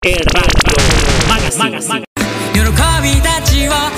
喜びたちを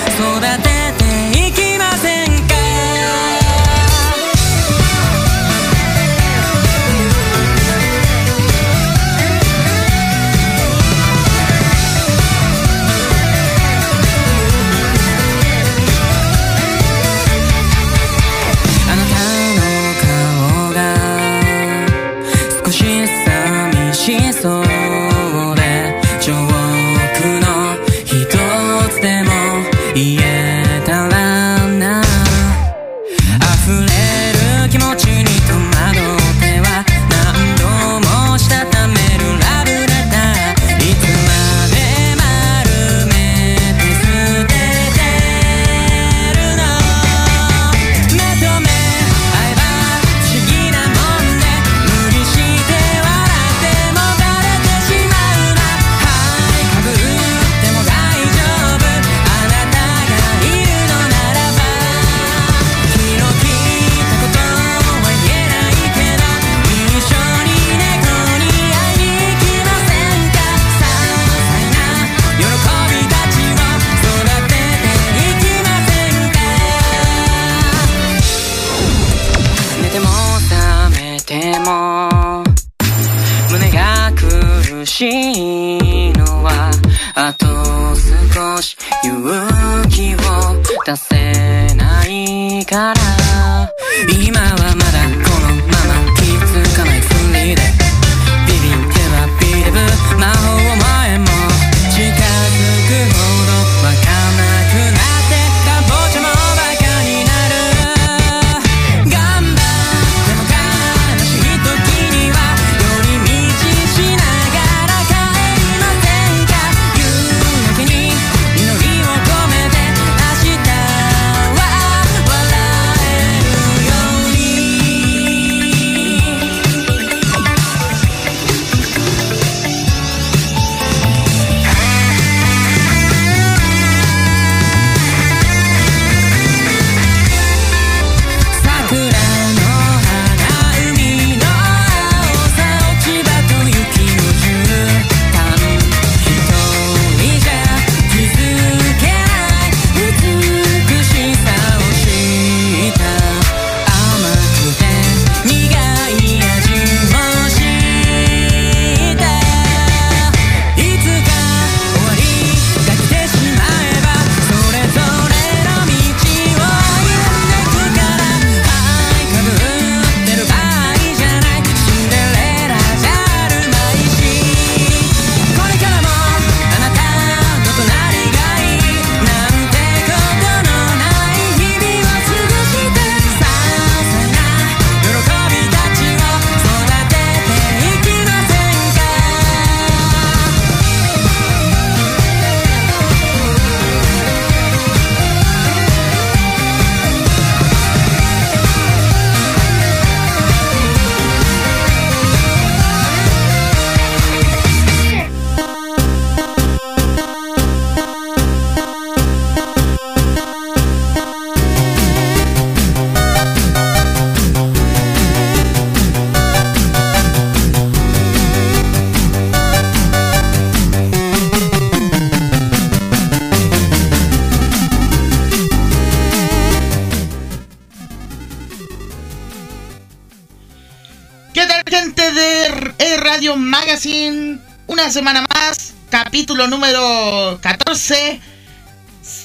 semana más, capítulo número 14,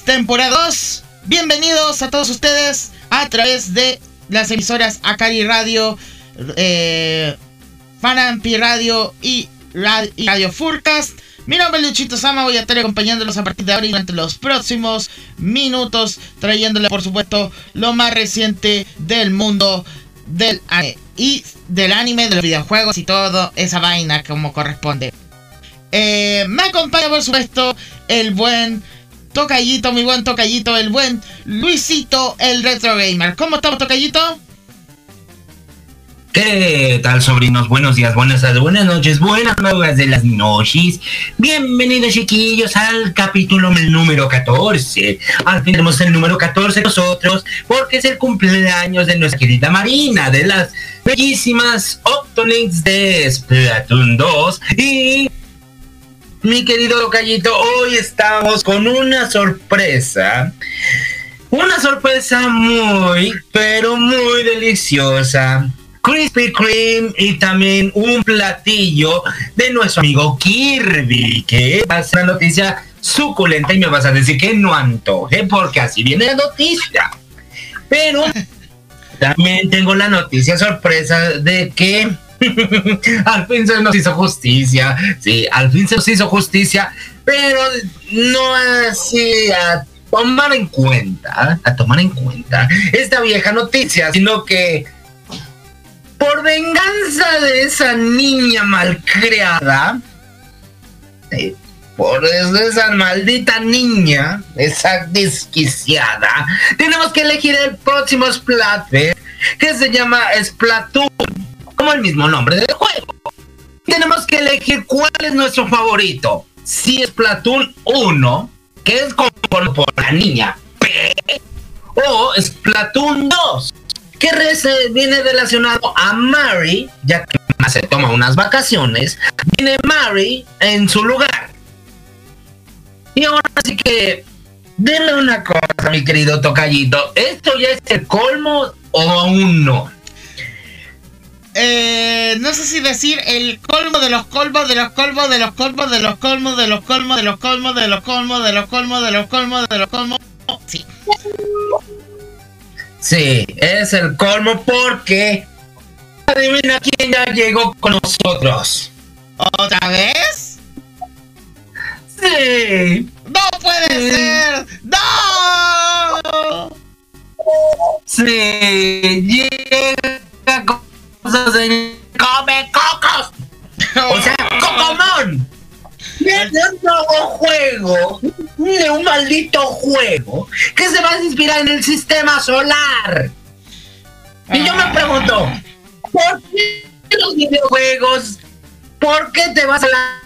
temporada 2. Bienvenidos a todos ustedes a través de las emisoras Akari Radio, eh, Fanampi Radio y Radio, y Furcast. Mi nombre es Luchito Sama, voy a estar acompañándolos a partir de ahora y durante los próximos minutos, trayéndole por supuesto lo más reciente del mundo del anime y del anime, de los videojuegos y todo esa vaina como corresponde. Eh, me acompaña, por supuesto, el buen Tocayito, mi buen Tocayito, el buen Luisito, el Retro Gamer. ¿Cómo estamos, Tocayito? ¿Qué tal, sobrinos? Buenos días, buenas tardes, buenas noches, buenas nuevas de las noches. Bienvenidos, chiquillos, al capítulo número 14. Al fin tenemos el número 14 nosotros, porque es el cumpleaños de nuestra querida Marina, de las bellísimas Octolinks de Splatoon 2. Y mi querido Callito, hoy estamos con una sorpresa. Una sorpresa muy, pero muy deliciosa. Krispy Kreme y también un platillo de nuestro amigo Kirby, que va a ser una noticia suculenta y me vas a decir que no antoje porque así viene la noticia. Pero también tengo la noticia sorpresa de que al fin se nos hizo justicia. Sí, al fin se nos hizo justicia, pero no así a tomar en cuenta, a tomar en cuenta esta vieja noticia, sino que por venganza de esa niña malcriada, eh, por esa maldita niña, esa desquiciada, tenemos que elegir el próximo Splatfest que se llama Splatoon, como el mismo nombre del juego. Tenemos que elegir cuál es nuestro favorito. Si es Splatoon 1, que es como por la niña P, o Splatoon 2, que viene relacionado a Mary, ya que se toma unas vacaciones, viene Mary en su lugar. Y ahora sí que, denle una cosa, mi querido tocallito. ¿Esto ya es el colmo o aún no? Eh, no sé si decir el colmo de los colmos de los colmos de los colmos de los colmos de los colmos de los colmos de los colmos de los colmos de los colmos de los colmos. Sí. Sí, es el colmo porque adivina quién ya llegó con nosotros. ¿Otra vez? Sí. ¡No puede ser! ¡No! Sí, cosas en come cocos. O sea, Cocomón. Viene un nuevo juego, de un maldito juego que se va a inspirar en el sistema solar. Y yo me ah. pregunto, ¿por qué los videojuegos? ¿Por qué te vas a la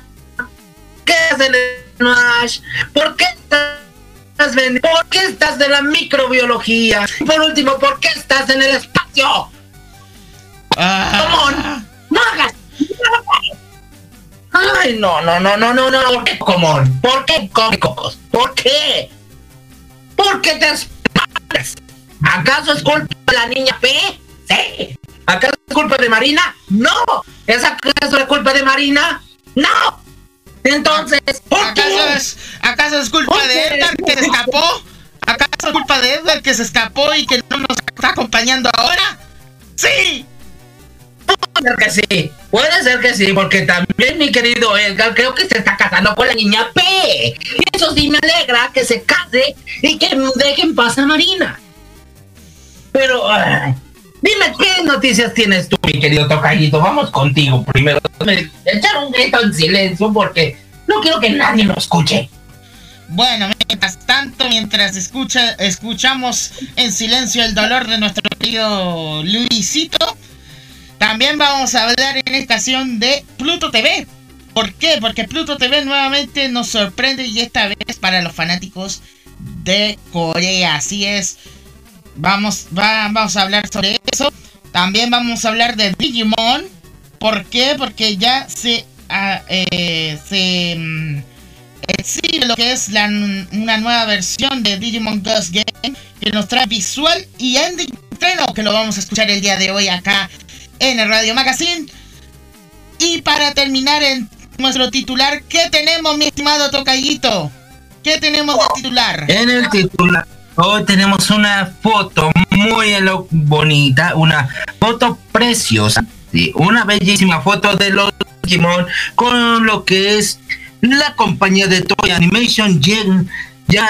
qué estás en Smash? ¿Por qué estás. ¿Por qué estás de la microbiología? por último, ¿por qué estás en el espacio? Ah. ¡No hagas! Ay, no, no, no, no, no, no. ¿Por qué común? ¿Por qué cocos? ¿Por qué? ¿Por qué te espantas? ¿Acaso es culpa de la niña P? Sí. ¿Acaso es culpa de Marina? No. ¿Es acaso es culpa de Marina? No. Entonces, ¿acaso es, ¿acaso es culpa de Edgar que se escapó? ¿Acaso es culpa de Edgar que se escapó y que no nos está acompañando ahora? ¡Sí! Puede ser que sí, puede ser que sí, porque también mi querido Edgar creo que se está casando con la niña P. Y eso sí me alegra que se case y que dejen pasar a Marina. Pero, Dime qué noticias tienes tú, mi querido Tocayito. Vamos contigo primero. Echar un grito en silencio porque no quiero que nadie lo escuche. Bueno, mientras tanto, mientras escucha, escuchamos en silencio el dolor de nuestro querido Luisito, también vamos a hablar en esta ocasión de Pluto TV. ¿Por qué? Porque Pluto TV nuevamente nos sorprende y esta vez para los fanáticos de Corea. Así es. Vamos, vamos a hablar sobre eso. También vamos a hablar de Digimon. ¿Por qué? Porque ya se, ah, eh, se mm, exhibe lo que es una nueva versión de Digimon Ghost Game que nos trae visual y ending que lo vamos a escuchar el día de hoy acá en el Radio Magazine. Y para terminar en nuestro titular, ¿qué tenemos, mi estimado Tocayito? ¿Qué tenemos de titular? En el titular Hoy tenemos una foto muy bonita, una foto preciosa, una bellísima foto de los Digimon con lo que es la compañía de Toy Animation ya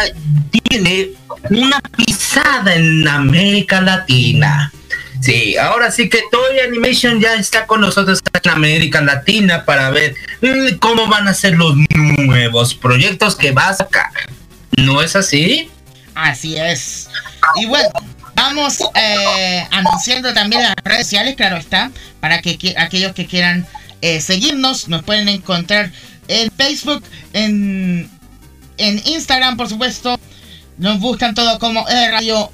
tiene una pisada en América Latina. Sí, ahora sí que Toy Animation ya está con nosotros en América Latina para ver mm, cómo van a ser los nuevos proyectos que va a sacar. ¿No es así? Así es. Y bueno, vamos eh, anunciando también las redes sociales, claro está, para que, aquellos que quieran eh, seguirnos, nos pueden encontrar en Facebook, en, en Instagram, por supuesto. Nos buscan todo como Radio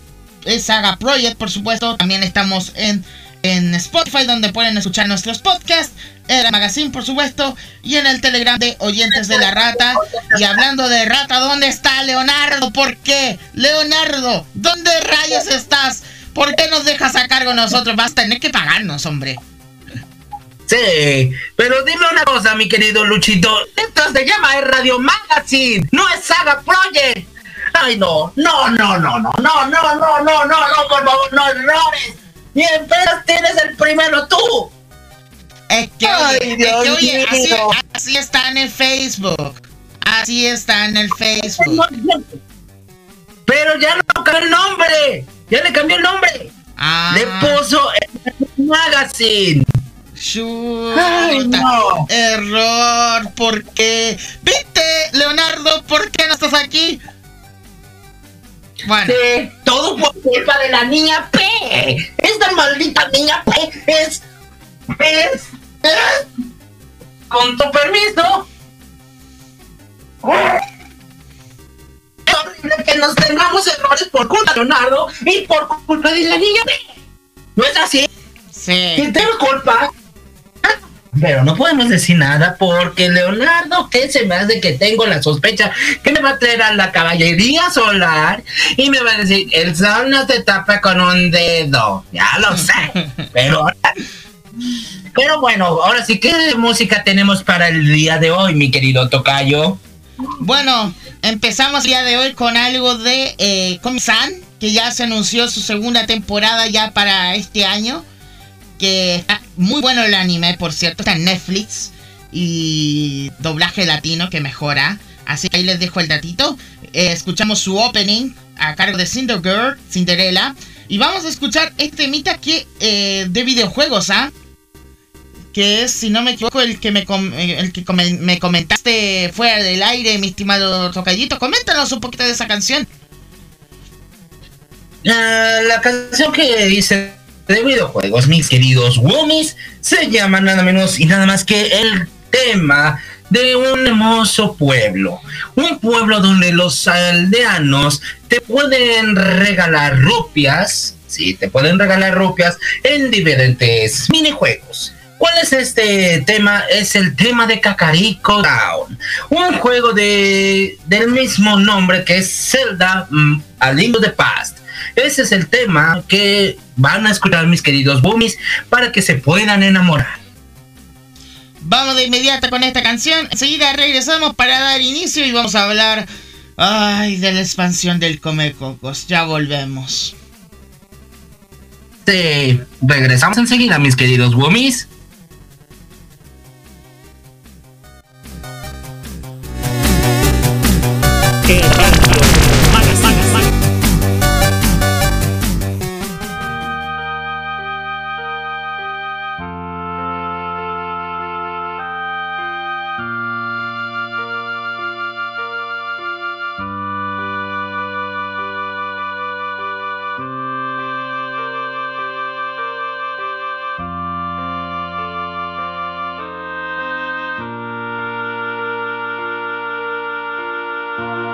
Saga Project, por supuesto. También estamos en en Spotify, donde pueden escuchar nuestros podcasts, en el magazine, por supuesto, y en el Telegram de Oyentes de la Rata. Y hablando de Rata, ¿dónde está Leonardo? ¿Por qué? Leonardo, ¿dónde rayos estás? ¿Por qué nos dejas a cargo nosotros? Vas a tener que pagarnos, hombre. Sí, pero dime una cosa, mi querido Luchito. Esto se llama Radio Magazine, no es Saga Project. Ay, no, no, no, no, no, no, no, no, no, no, no, por favor, no errores. Y apenas tienes el primero tú. Es que, oye, así, así, está en el Facebook. Así está en el Facebook. Pero ya no cambió el nombre. Ya le cambió el nombre. Ah. Le puso el Magazine. Ay, no. Error. ¿Por qué? ¿Viste, Leonardo? ¿Por qué no estás aquí? Bueno. todo por culpa de la niña P. Esta maldita niña P es. Es. es con tu permiso. Es horrible que nos tengamos errores por culpa de Leonardo y por culpa de la niña P. ¿No es así? Sí. ¿Quién tengo culpa? Pero no podemos decir nada porque Leonardo, que se me hace que tengo la sospecha que me va a traer a la caballería solar y me va a decir, el sol no se tapa con un dedo. Ya lo sé. Pero, pero bueno, ahora sí, ¿qué música tenemos para el día de hoy, mi querido Tocayo? Bueno, empezamos el día de hoy con algo de eh, que ya se anunció su segunda temporada ya para este año que está muy bueno el anime, por cierto, está en Netflix y doblaje latino que mejora. Así que ahí les dejo el datito. Eh, escuchamos su opening a cargo de Cindergirl, Cinderella. Y vamos a escuchar este mita que eh, de videojuegos, ¿ah? Que es, si no me equivoco, el que me, eh, el que me comentaste fuera del aire, mi estimado Tocayito. Coméntanos un poquito de esa canción. La canción que hice de videojuegos, mis queridos Woomies, se llama nada menos y nada más que el tema de un hermoso pueblo. Un pueblo donde los aldeanos te pueden regalar rupias, sí, te pueden regalar rupias en diferentes minijuegos. ¿Cuál es este tema? Es el tema de Kakariko Town, un juego de, del mismo nombre que es Zelda mm, A Link of the Past ese es el tema que van a escuchar mis queridos boomies para que se puedan enamorar. Vamos de inmediato con esta canción. Enseguida regresamos para dar inicio y vamos a hablar ay, de la expansión del Come Cocos. Ya volvemos. Sí, regresamos enseguida, mis queridos boomies. Bye.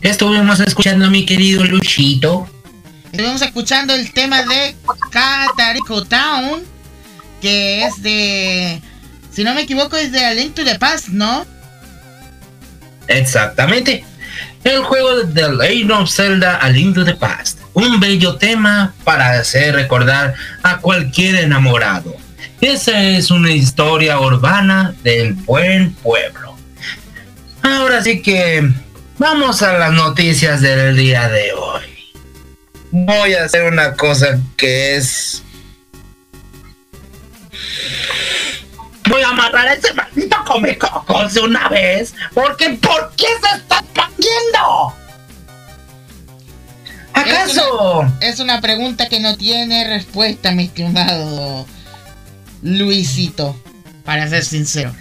Estuvimos escuchando, mi querido Luchito? Estuvimos escuchando el tema de Catarico Town, que es de, si no me equivoco, es de A Link to the Past, ¿no? Exactamente. El juego de The Legend of Zelda A Link to the Past. Un bello tema para hacer recordar a cualquier enamorado. Esa es una historia urbana del buen pueblo. Ahora sí que vamos a las noticias del día de hoy. Voy a hacer una cosa que es voy a amarrar a ese maldito come cocos de una vez. Porque ¿por qué se está expandiendo? ¿Acaso? Es una, pregunta que no tiene respuesta, mi estimado Luisito. Para ser sincero.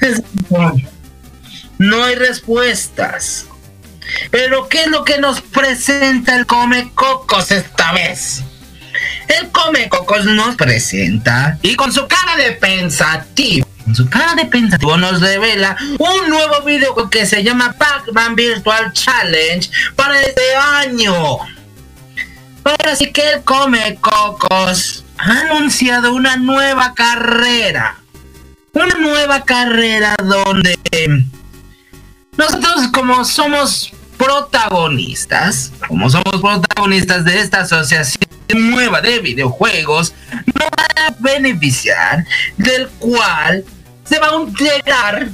No hay respuestas. Pero ¿qué es lo que nos presenta el Come Cocos esta vez? El Come Cocos nos presenta y con su cara de pensativo en su cara de pensativo nos revela un nuevo video que se llama Pac-Man Virtual Challenge para este año. Ahora sí que el Come Cocos ha anunciado una nueva carrera. Una nueva carrera donde nosotros como somos protagonistas, como somos protagonistas de esta asociación nueva de videojuegos, nos va a beneficiar, del cual se va a integrar,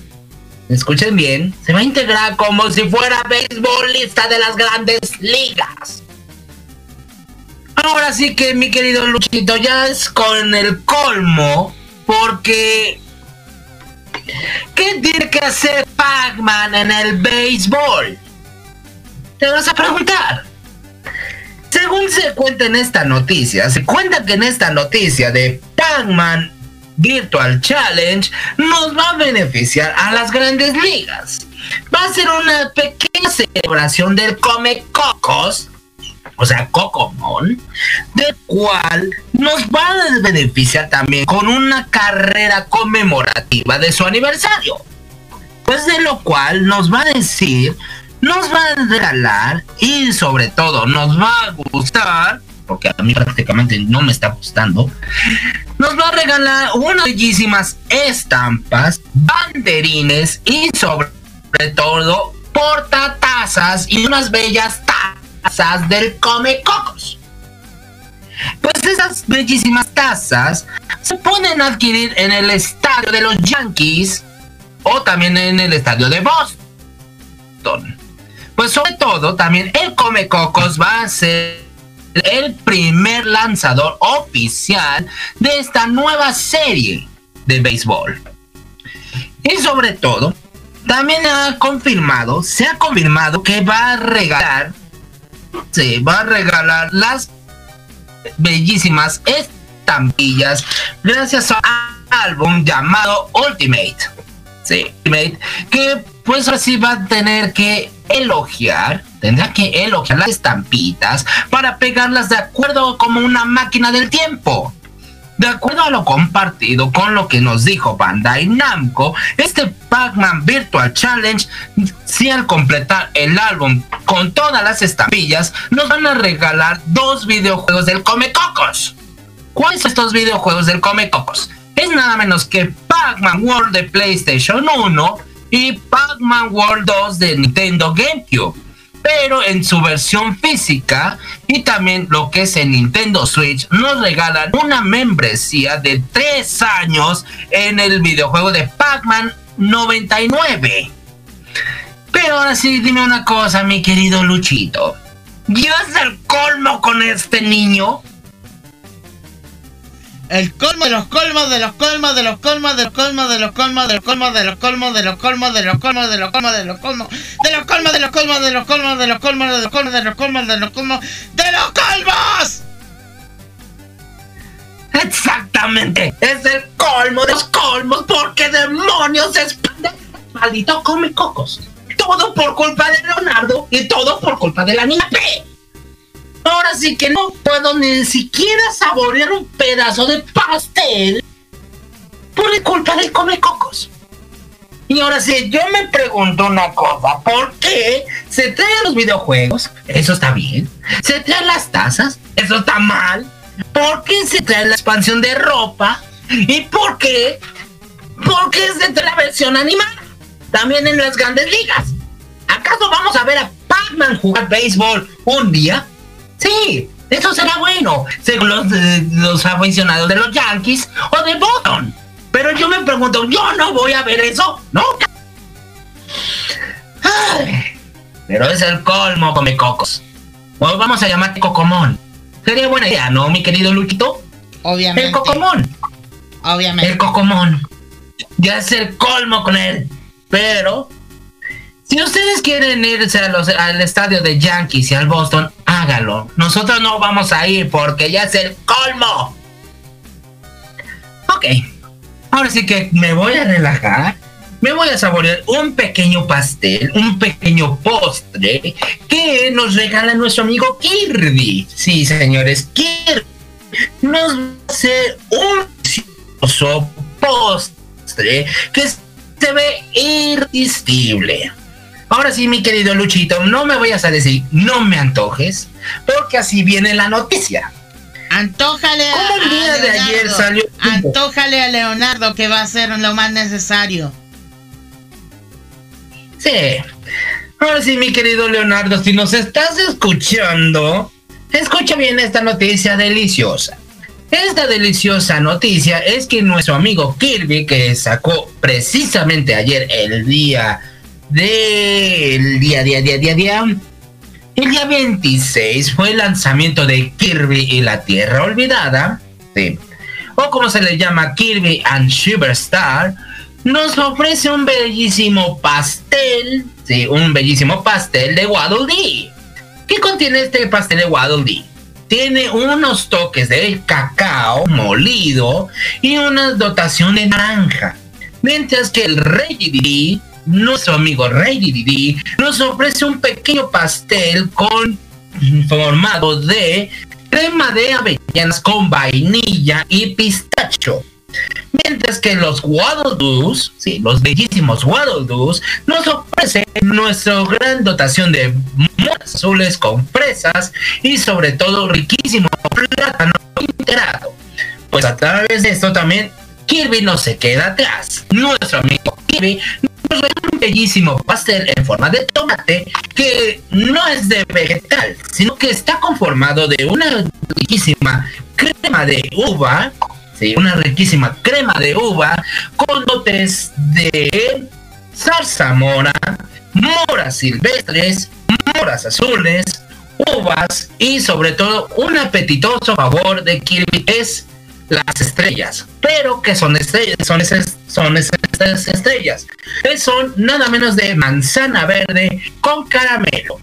escuchen bien, se va a integrar como si fuera beisbolista de las grandes ligas. Ahora sí que mi querido Luchito ya es con el colmo porque ¿qué tiene que hacer Pac-Man en el béisbol? Te vas a preguntar. Según se cuenta en esta noticia, se cuenta que en esta noticia de Pac-Man Virtual Challenge nos va a beneficiar a las grandes ligas. Va a ser una pequeña celebración del Come Cocos, o sea, Cocomon, del cual nos va a beneficiar también con una carrera conmemorativa de su aniversario. Pues de lo cual nos va a decir, nos va a regalar y sobre todo nos va a gustar porque a mí prácticamente no me está gustando, nos va a regalar unas bellísimas estampas, banderines y sobre todo portatazas y unas bellas tazas del Come Cocos. Pues esas bellísimas tazas se pueden adquirir en el estadio de los Yankees o también en el estadio de Boston. Pues sobre todo también el Come Cocos va a ser el primer lanzador oficial de esta nueva serie de béisbol. Y sobre todo, también ha confirmado, se ha confirmado que va a regalar, se va a regalar las bellísimas estampillas gracias a un álbum llamado Ultimate. Sí, Ultimate, que pues así va a tener que elogiar, tendrá que elogiar las estampitas para pegarlas de acuerdo como una máquina del tiempo. De acuerdo a lo compartido con lo que nos dijo Bandai Namco, este Pac-Man Virtual Challenge, si al completar el álbum con todas las estampillas, nos van a regalar dos videojuegos del Come Cocos. ¿Cuáles son estos videojuegos del Come Cocos? Es nada menos que Pac-Man World de PlayStation 1 y Pac-Man World 2 de Nintendo GameCube. Pero en su versión física y también lo que es en Nintendo Switch, nos regalan una membresía de 3 años en el videojuego de Pac-Man 99. Pero ahora sí, dime una cosa, mi querido Luchito. ¿Llevas el colmo con este niño? El colmo de los colmos de los colmos de los colmos de los colmos de los colmos de los colmos de los colmos de los colmos de los colmos de los colmos de los colmos de los colmos de los colmos de los colmos de los colmos de los colmos de los colmos de los colmos de los colmos Exactamente, es el colmo de los colmos porque demonios es maldito come. Todo por culpa de Leonardo y todo por culpa de la niña P. Ahora sí que no puedo ni siquiera saborear un pedazo de pastel por culpa del come cocos. Y ahora sí, yo me pregunto una cosa, ¿por qué se traen los videojuegos? Eso está bien. Se traen las tazas, eso está mal. ¿Por qué se trae la expansión de ropa? ¿Y por qué? ¿Por qué se trae la versión animada? También en las grandes ligas. ¿Acaso vamos a ver a Pac-Man jugar béisbol un día? Sí, eso será bueno, según los, eh, los aficionados de los Yankees o de Boston. Pero yo me pregunto, yo no voy a ver eso nunca. pero es el colmo come cocos. O vamos a llamarte Cocomón. Sería buena idea, ¿no, mi querido Luchito? Obviamente. El Cocomón. Obviamente. El Cocomón. Ya es el colmo con él. Pero si ustedes quieren irse al estadio de Yankees y al Boston, hágalo. Nosotros no vamos a ir porque ya es el colmo. Ok, ahora sí que me voy a relajar. Me voy a saborear un pequeño pastel, un pequeño postre que nos regala nuestro amigo Kirby. Sí, señores, Kirby nos va a hacer un postre que se ve irresistible. Ahora sí, mi querido Luchito, no me vayas a decir, no me antojes, porque así viene la noticia. Antójale a, el día de ayer salió. Antójale a Leonardo que va a ser lo más necesario. Sí. Ahora sí, mi querido Leonardo, si nos estás escuchando, escucha bien esta noticia deliciosa. Esta deliciosa noticia es que nuestro amigo Kirby, que sacó precisamente ayer el día del día, día, día, día, día. El día 26 fue el lanzamiento de Kirby y la Tierra Olvidada, o como se le llama Kirby and Superstar, nos ofrece un bellísimo pastel, sí, un bellísimo pastel de Waddle Dee. ¿Qué contiene este pastel de Waddle Dee? Tiene unos toques de cacao molido y una dotación de naranja. Mientras que el Rey Dee nuestro amigo Rey Didi nos ofrece un pequeño pastel con formado de crema de avellanas con vainilla y pistacho. Mientras que los Waddle Doos, sí, los bellísimos Waddle Doos, nos ofrecen nuestra gran dotación de azules con fresas y sobre todo riquísimo plátano integrado. Pues a través de esto también Kirby no se queda atrás. Nuestro amigo Kirby un bellísimo pastel en forma de tomate que no es de vegetal, sino que está conformado de una riquísima crema de uva, ¿sí? una riquísima crema de uva con dotes de zarzamora, moras silvestres, moras azules, uvas y sobre todo un apetitoso sabor de Kirby es las estrellas. Pero que son estrellas, son esas, son esas estrellas. Son nada menos de manzana verde con caramelo.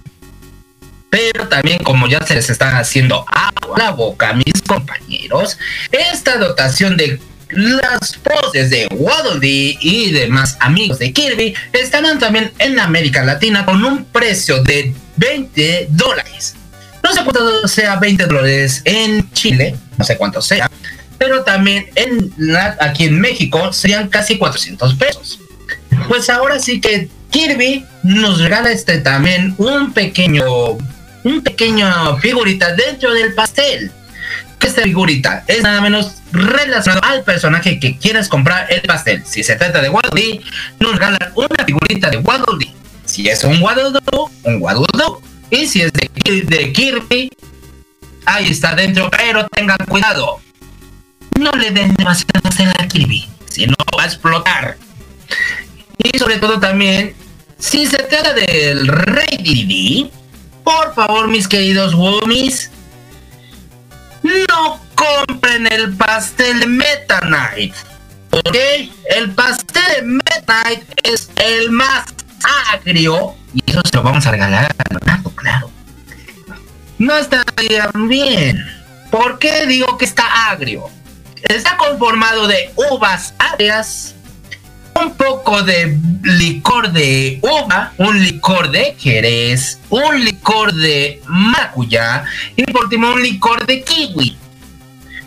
Pero también, como ya se les está haciendo agua a la boca a mis compañeros, esta dotación de las poses de Waddle Dee y demás amigos de Kirby estarán también en América Latina con un precio de 20 dólares. No sé cuánto sea 20 dólares en Chile, no sé cuánto sea, pero también en aquí en México serían casi 400 pesos. Pues ahora sí que Kirby nos regala este también un pequeño, un pequeño figurita dentro del pastel. Esta figurita es nada menos relacionado al personaje que quieras comprar el pastel. Si se trata de Waddle nos regalan una figurita de Waddle Si es un Waddle un Waddle Y si es de, de Kirby, ahí está dentro, pero tengan cuidado no le den demasiado a Kirby, si no va a explotar. Y sobre todo también, si se trata del Rey Didi, por favor, mis queridos Woomies, no compren el pastel de Meta Knight. ¿Ok? El pastel de Meta Knight es el más agrio. Y eso se lo vamos a regalar a Leonardo, claro. No está bien. ¿Por qué digo que está agrio? Está conformado de uvas agrias, un poco de licor de uva, un licor de jerez, un licor de maracuyá y por último un licor de kiwi.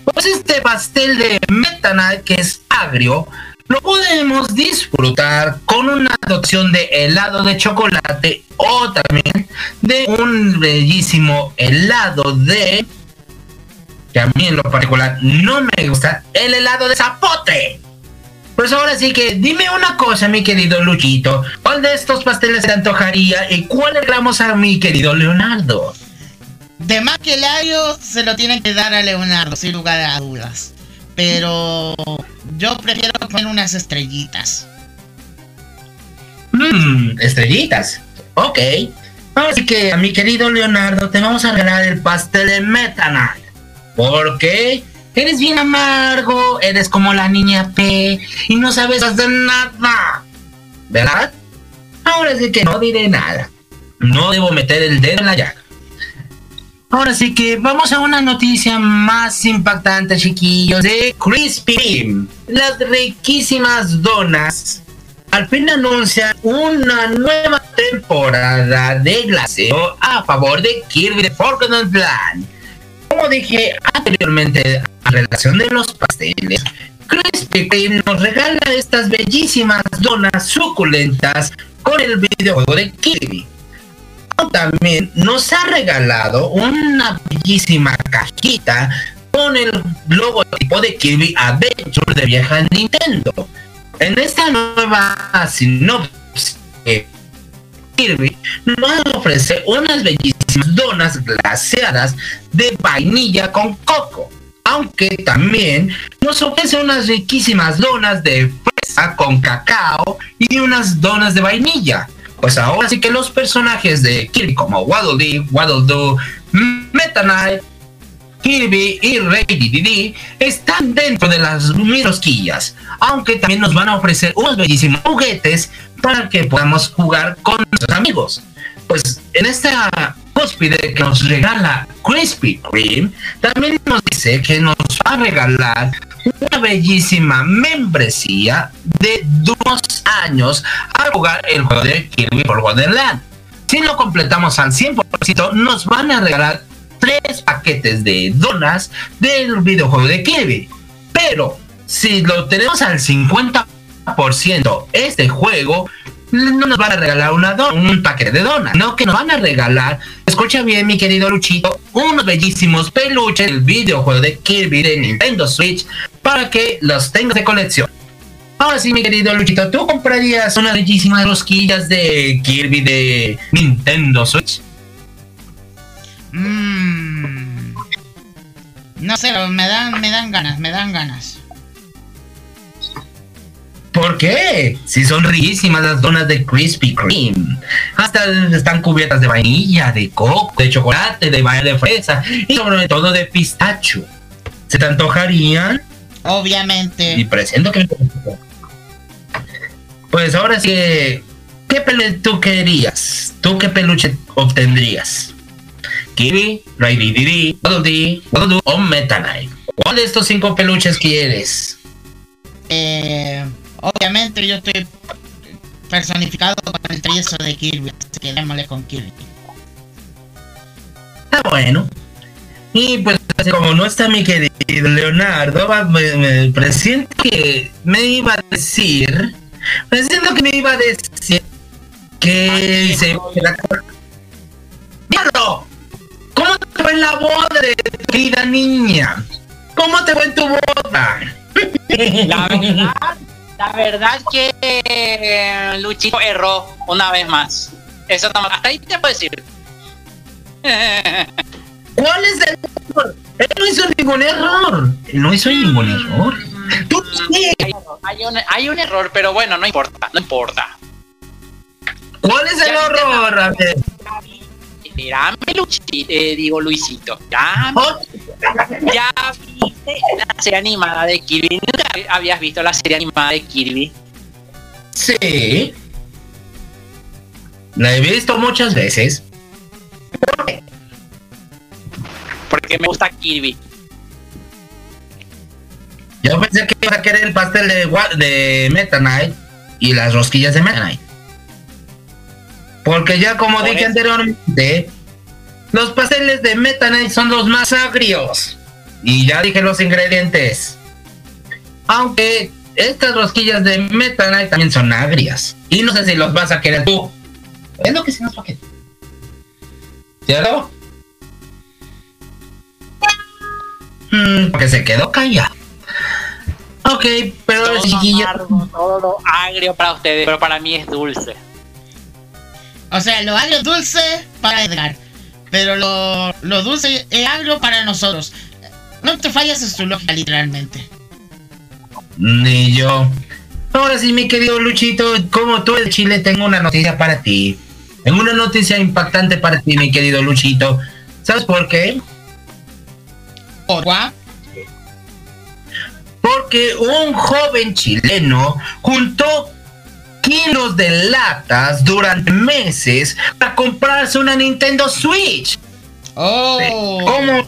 Pues este pastel de metana que es agrio lo podemos disfrutar con una adopción de helado de chocolate o también de un bellísimo helado de que a mí en lo particular no me gusta el helado de zapote. Pues ahora sí que dime una cosa, mi querido Luchito. ¿Cuál de estos pasteles te antojaría y cuál le damos a mi querido Leonardo? De más que se lo tienen que dar a Leonardo, sin lugar a dudas. Pero yo prefiero comer unas estrellitas. Mmm, estrellitas. Ok. Así que a mi querido Leonardo te vamos a regalar el pastel de Meta Knight. ¿Por qué? Eres bien amargo, eres como la niña P y no sabes hacer nada. ¿Verdad? Ahora sí que no diré nada. No debo meter el dedo en la llaga. Ahora sí que vamos a una noticia más impactante, chiquillos, de Krispy Kreme. Las riquísimas donas al fin anuncian una nueva temporada de glaseo a favor de Kirby de Forgotten. Como dije anteriormente, a relación de los pasteles, Krispy Kreme nos regala estas bellísimas donas suculentas con el videojuego de Kirby. También nos ha regalado una bellísima cajita con el logotipo de Kirby Adventure de vieja Nintendo. En esta nueva sinopsis, Kirby nos ofrece unas bellísimas donas glaseadas de vainilla con coco, aunque también nos ofrece unas riquísimas donas de fresa con cacao y unas donas de vainilla. Pues ahora sí que los personajes de Kirby como Waddle Dee, Waddle Doo, Meta Knight, Kirby y Rey Didi están dentro de las rosquillas, aunque también nos van a ofrecer unos bellísimos juguetes para que podamos jugar con nuestros amigos. Pues en esta cúspide que nos regala Krispy Kreme, también nos dice que nos va a regalar una bellísima membresía de dos años a jugar el juego de Kirby por Wonderland. Si lo completamos al 100%, nos van a regalar tres paquetes de donas del videojuego de Kirby. Pero si lo tenemos al 50% este juego, no nos van a regalar una un paquete de donas, no que nos van a regalar, escucha bien mi querido Luchito, unos bellísimos peluches del videojuego de Kirby de Nintendo Switch para que los tengas de colección. Ahora sí, mi querido Luchito, ¿tú comprarías unas bellísimas rosquillas de Kirby de Nintendo Switch? Mmm. No sé, me dan, me dan ganas, me dan ganas. ¿Por qué? Si son riquísimas las donas de Krispy Kreme. Hasta están cubiertas de vainilla, de coco, de chocolate, de vainilla de fresa y sobre todo de pistacho. ¿Se te antojarían? Obviamente. Y presento que Pues ahora sí, ¿qué peluche tú querías? ¿Tú qué peluche obtendrías? Kiwi, Ray Didi, Waddle Waddle o Meta Knight. ¿Cuál de estos cinco peluches quieres? Eh Obviamente yo estoy personificado con el triezo de Kirby, así que démosle con Kirby. Está bueno. Y pues como no está mi querido Leonardo, me, presiento que me iba a decir, presiento que me iba a decir que se ¡Diablo! ¿Cómo te fue en la boda de tu querida niña? ¿Cómo te fue en tu boda? La verdad, la verdad que eh, Luchito erró una vez más. Eso hasta ahí te puedo decir. ¿Cuál es el error? Él no hizo ningún error. Él no hizo ningún error. ¿Tú hay, un, hay un error, pero bueno, no importa, no importa. ¿Cuál es el error? Ver. Espérame, Luchito, eh, digo Luisito. Ya, ya viste la serie animada de Kirby. ¿Nunca habías visto la serie animada de Kirby? Sí. La he visto muchas veces. ¿Por qué? Porque me gusta Kirby. Yo pensé que iba a querer el pastel de, de Meta Knight y las rosquillas de Meta Knight. Porque ya como dije anteriormente, los pasteles de Meta Knight son los más agrios. Y ya dije los ingredientes. Aunque estas rosquillas de Meta Knight también son agrias. Y no sé si los vas a querer tú. Es lo que se nos paquete. ¿Cierto? Mm, porque se quedó callado. Ok, pero Todo chiquillo. amargo, todo agrio para ustedes, pero para mí es dulce. O sea, lo agrio dulce para Edgar. Pero lo, lo dulce es agrio para nosotros. No te fallas en su lógica, literalmente. Ni yo. Ahora sí, mi querido Luchito, como tú de Chile, tengo una noticia para ti. Tengo una noticia impactante para ti, mi querido Luchito. ¿Sabes por qué? ¿Por qué? Porque un joven chileno juntó kilos de latas durante meses para comprarse una Nintendo Switch. Oh. ¿Cómo?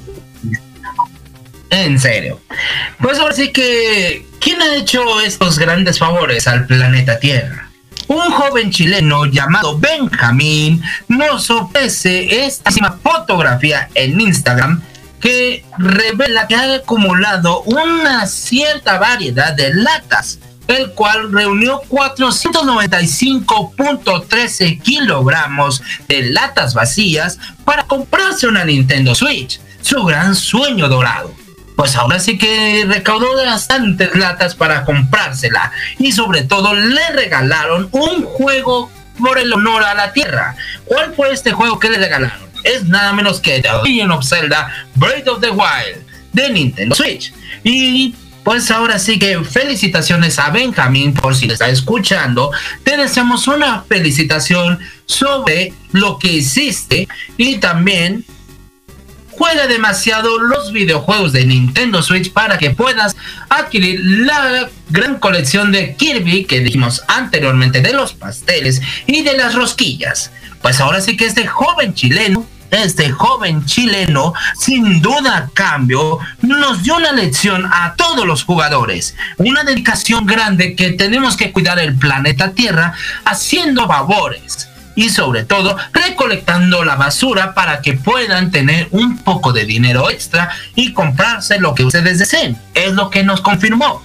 En serio. Pues ahora sí que, ¿quién ha hecho estos grandes favores al planeta Tierra? Un joven chileno llamado Benjamín nos ofrece esta fotografía en Instagram que revela que ha acumulado una cierta variedad de latas, el cual reunió 495.13 kilogramos de latas vacías para comprarse una Nintendo Switch, su gran sueño dorado. Pues ahora sí que recaudó bastantes latas para comprársela y sobre todo le regalaron un juego por el honor a la tierra. ¿Cuál fue este juego que le regalaron? Es nada menos que The Legend of Zelda Breath of the Wild de Nintendo Switch. Y pues ahora sí que felicitaciones a Benjamín por si le está escuchando. Te deseamos una felicitación sobre lo que hiciste y también juega demasiado los videojuegos de Nintendo Switch para que puedas adquirir la gran colección de Kirby que dijimos anteriormente de los pasteles y de las rosquillas. Pues ahora sí que este joven chileno, este joven chileno, sin duda a cambio, nos dio una lección a todos los jugadores. Una dedicación grande que tenemos que cuidar el planeta Tierra haciendo favores y sobre todo recolectando la basura para que puedan tener un poco de dinero extra y comprarse lo que ustedes deseen. Es lo que nos confirmó.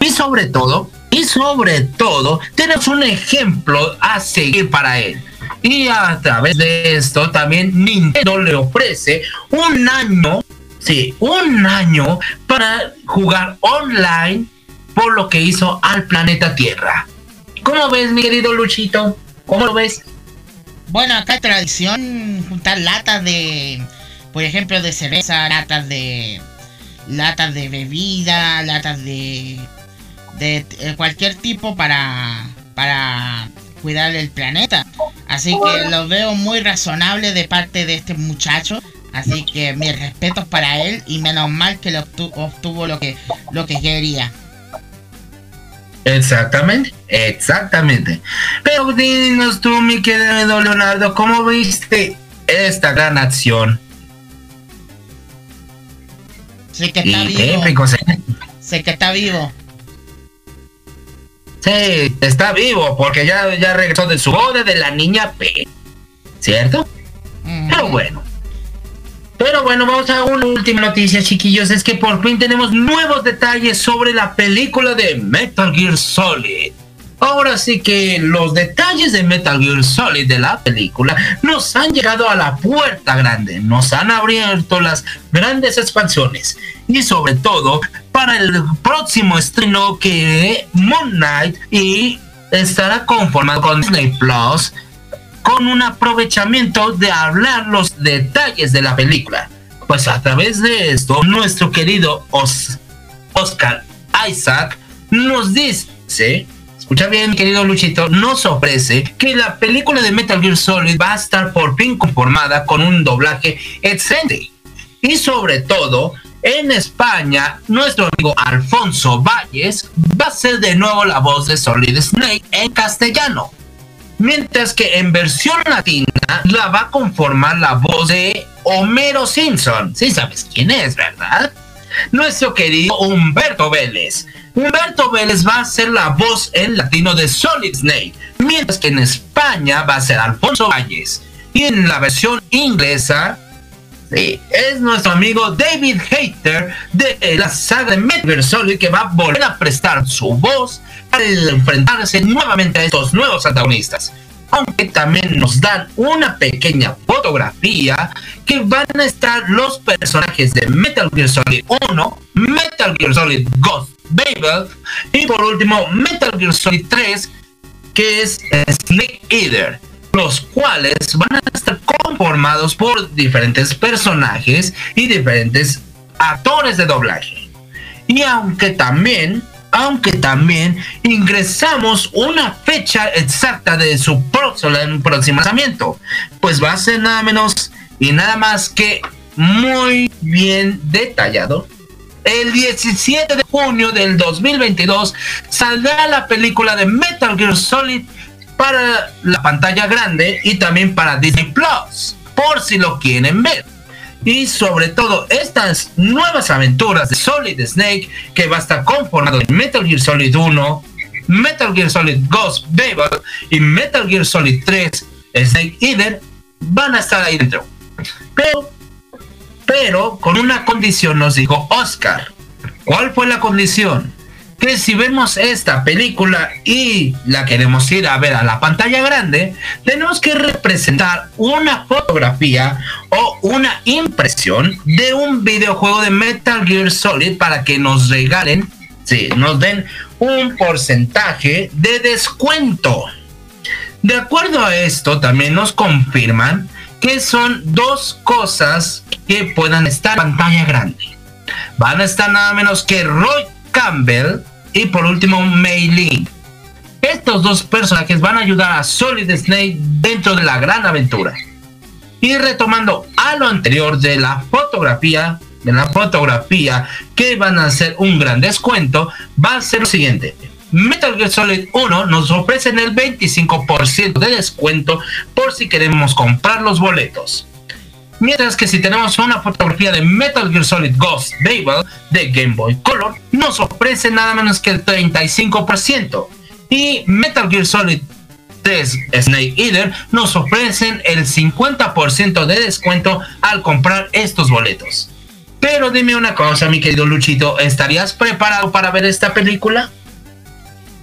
Y sobre todo, y sobre todo, tenemos un ejemplo a seguir para él. Y a través de esto también Nintendo le ofrece un año, sí, un año para jugar online por lo que hizo al planeta Tierra. ¿Cómo ves, mi querido Luchito? ¿Cómo lo ves? Bueno, acá hay tradición juntar latas de, por ejemplo, de cerveza, latas de, latas de bebida, latas de, de eh, cualquier tipo para, para cuidar el planeta. Así que lo veo muy razonable de parte de este muchacho. Así que mis respetos para él y menos mal que lo obtu- obtuvo lo que, lo que quería. Exactamente, exactamente. Pero dinos tú, mi querido Leonardo, ¿cómo viste esta gran acción? Sé que Y está vivo. Sé que está vivo. Sí, está vivo porque ya, ya regresó de su boda de la niña P. ¿Cierto? Ujú. Pero bueno. Pero bueno, vamos a una última noticia, chiquillos. Es que por fin tenemos nuevos detalles sobre la película de Metal Gear Solid. Ahora sí que los detalles de Metal Gear Solid de la película nos han llegado a la puerta grande, nos han abierto las grandes expansiones y sobre todo para el próximo estreno que Moon Knight y estará conformado con Disney Plus con un aprovechamiento de hablar los detalles de la película. Pues a través de esto, nuestro querido Os- Oscar Isaac nos dice, escucha bien, querido Luchito, nos ofrece que la película de Metal Gear Solid va a estar por fin conformada con un doblaje excelente. Y sobre todo, en España, nuestro amigo Alfonso Valles va a ser de nuevo la voz de Solid Snake en castellano. Mientras que en versión latina la va a conformar la voz de Homero Simpson. Sí sabes quién es, ¿verdad? Nuestro querido Humberto Vélez. Humberto Vélez va a ser la voz en latino de Solid Snake, mientras que en España va a ser Alfonso Valles. Y en la versión inglesa Sí, es nuestro amigo David Hater de la saga de Metal Gear Solid que va a volver a prestar su voz al enfrentarse nuevamente a estos nuevos antagonistas. Aunque también nos dan una pequeña fotografía que van a estar los personajes de Metal Gear Solid 1, Metal Gear Solid Ghost Babel y por último Metal Gear Solid 3 que es Snake Eater los cuales van a estar conformados por diferentes personajes y diferentes actores de doblaje. Y aunque también, aunque también ingresamos una fecha exacta de su próximo lanzamiento, pues va a ser nada menos y nada más que muy bien detallado. El 17 de junio del 2022 saldrá la película de Metal Gear Solid para la pantalla grande y también para Disney Plus, por si lo quieren ver. Y sobre todo estas nuevas aventuras de Solid Snake que va a estar conformado en Metal Gear Solid 1, Metal Gear Solid Ghost Babel y Metal Gear Solid 3 Snake Eater van a estar ahí dentro. Pero, pero con una condición nos dijo Oscar. ¿Cuál fue la condición? que si vemos esta película y la queremos ir a ver a la pantalla grande, tenemos que representar una fotografía o una impresión de un videojuego de Metal Gear Solid para que nos regalen, sí, nos den un porcentaje de descuento. De acuerdo a esto, también nos confirman que son dos cosas que puedan estar en pantalla grande. Van a estar nada menos que Roy Campbell y por último Mei Estos dos personajes van a ayudar a Solid Snake dentro de la gran aventura. Y retomando a lo anterior de la fotografía, de la fotografía que van a hacer un gran descuento, va a ser lo siguiente. Metal Gear Solid 1 nos ofrecen el 25% de descuento por si queremos comprar los boletos. Mientras que si tenemos una fotografía de Metal Gear Solid Ghost Babel de Game Boy Color, nos ofrece nada menos que el 35%. Y Metal Gear Solid 3 Snake Eater nos ofrecen el 50% de descuento al comprar estos boletos. Pero dime una cosa, mi querido Luchito, ¿estarías preparado para ver esta película?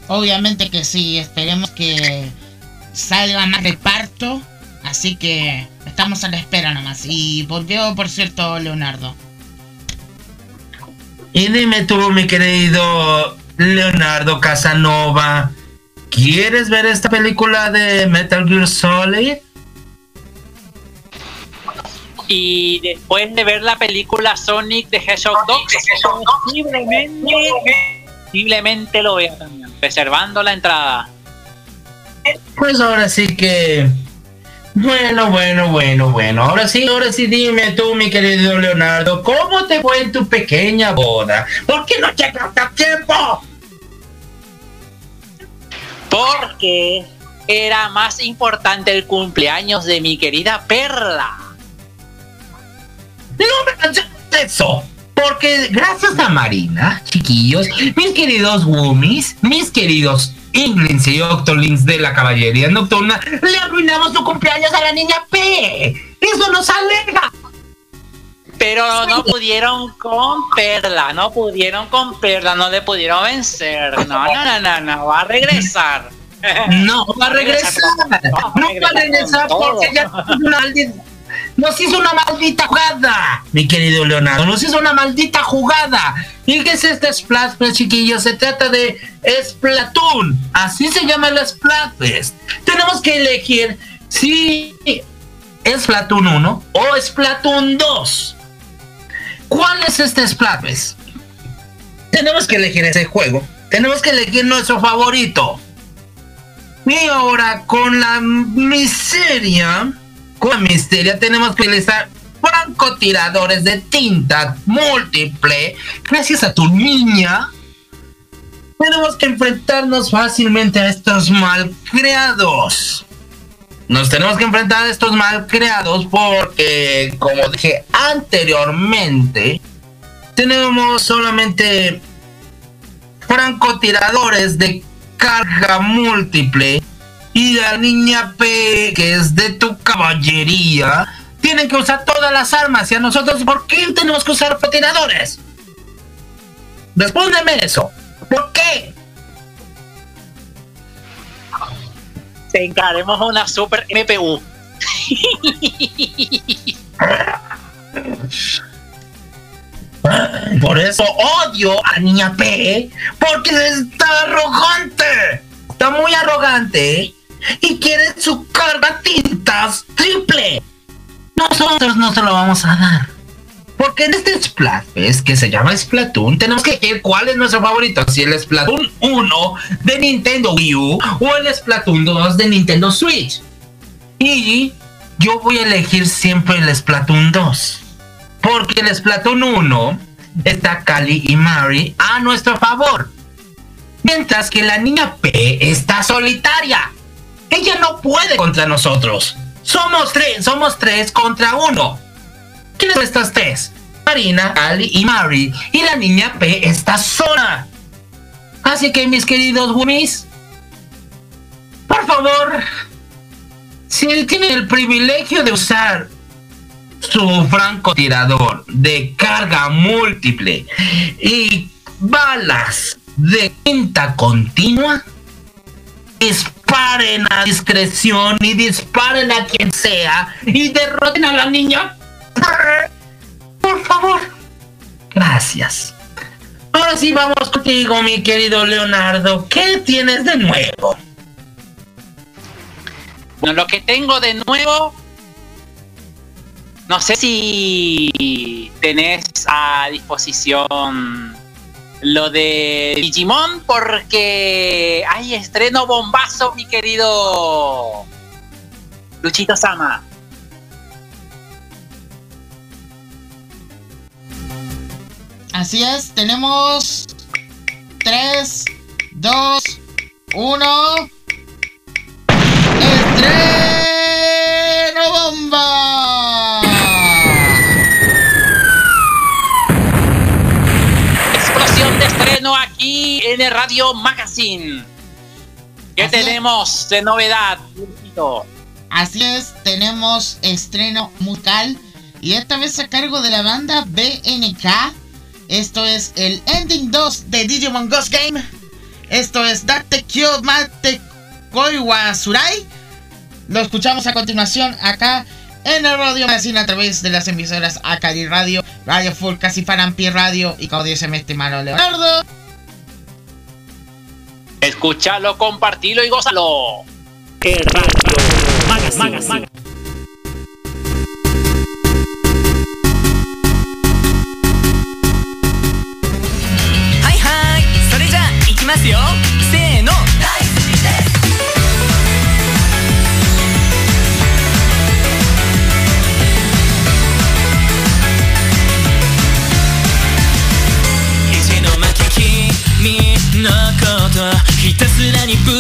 Obviamente que sí, esperemos que salga más reparto, así que Estamos a la espera nomás. Y volvió, por cierto, Leonardo. Y dime tú, mi querido Leonardo Casanova, ¿quieres ver esta película de Metal Gear Solid? Y después de ver la película Sonic de Hedgehog 2, posiblemente, posiblemente lo vea también, reservando la entrada. Pues ahora sí que bueno, bueno, bueno, bueno. Ahora sí, ahora sí, dime tú, mi querido Leonardo, ¿cómo te fue en tu pequeña boda? ¿Por qué no llegaste a tiempo? Porque era más importante el cumpleaños de mi querida Perla. No me eso. Porque gracias a Marina, chiquillos, mis queridos Woomies, mis queridos Inglins y Octolings de la caballería nocturna, le arruinamos su cumpleaños a la niña P. Eso nos aleja. Pero no pudieron con Perla, no pudieron con Perla, no le pudieron vencer. No, no, no, no, no, va a regresar. No, va a regresar. No va a regresar porque ya nos hizo una maldita jugada, mi querido Leonardo. Nos hizo una maldita jugada. ¿Y qué es este Splatfest, chiquillos? Se trata de Splatoon. Así se llama el Splatfest. Tenemos que elegir si es Splatoon 1 o Splatoon 2. ¿Cuál es este Splatfest? Tenemos que elegir ese juego. Tenemos que elegir nuestro favorito. Y ahora con la miseria con misteria tenemos que utilizar francotiradores de tinta múltiple. Gracias a tu niña, tenemos que enfrentarnos fácilmente a estos mal creados. Nos tenemos que enfrentar a estos mal creados porque, como dije anteriormente, tenemos solamente francotiradores de carga múltiple y la niña P, que es de tu caballería, tienen que usar todas las armas y a nosotros, ¿por qué tenemos que usar patinadores? Respóndeme eso. ¿Por qué? Te encaremos una super MPU. Por eso odio a Niña P, porque está arrogante. Está muy arrogante y quiere su carga tintas triple. Nosotros no se lo vamos a dar. Porque en este Splatfest que se llama Splatoon, tenemos que ver cuál es nuestro favorito. Si el Splatoon 1 de Nintendo Wii U o el Splatoon 2 de Nintendo Switch. Y yo voy a elegir siempre el Splatoon 2. Porque el Splatoon 1 está Cali y Mari a nuestro favor. Mientras que la niña P está solitaria. Ella no puede contra nosotros. Somos tres, somos tres contra uno. ¿Quiénes son estas tres? Marina, Ali y Mari. Y la niña P está sola. Así que mis queridos Wummies, por favor, si tienen el privilegio de usar su francotirador de carga múltiple y balas de quinta continua, disparen a discreción y disparen a quien sea y derroten a la niña. Por favor. Gracias. Ahora sí vamos contigo, mi querido Leonardo. ¿Qué tienes de nuevo? Bueno, lo que tengo de nuevo no sé si tenés a disposición lo de Digimon porque hay estreno bombazo, mi querido Luchito Sama. Así es, tenemos 3, 2, 1. ¡Estreno Radio Magazine. ¿Qué Así es. tenemos de novedad? Así es, tenemos estreno musical y esta vez a cargo de la banda BNK. Esto es el Ending 2 de Digimon Ghost Game. Esto es Date Kyo Mate Koiwa Surai. Lo escuchamos a continuación acá en el Radio Magazine a través de las emisoras Akari Radio, Radio Full, Casi Farampi Radio y como dice mi estimado Leonardo. Escúchalo, compartilo y gózalo. El Radio Magazine. にぶ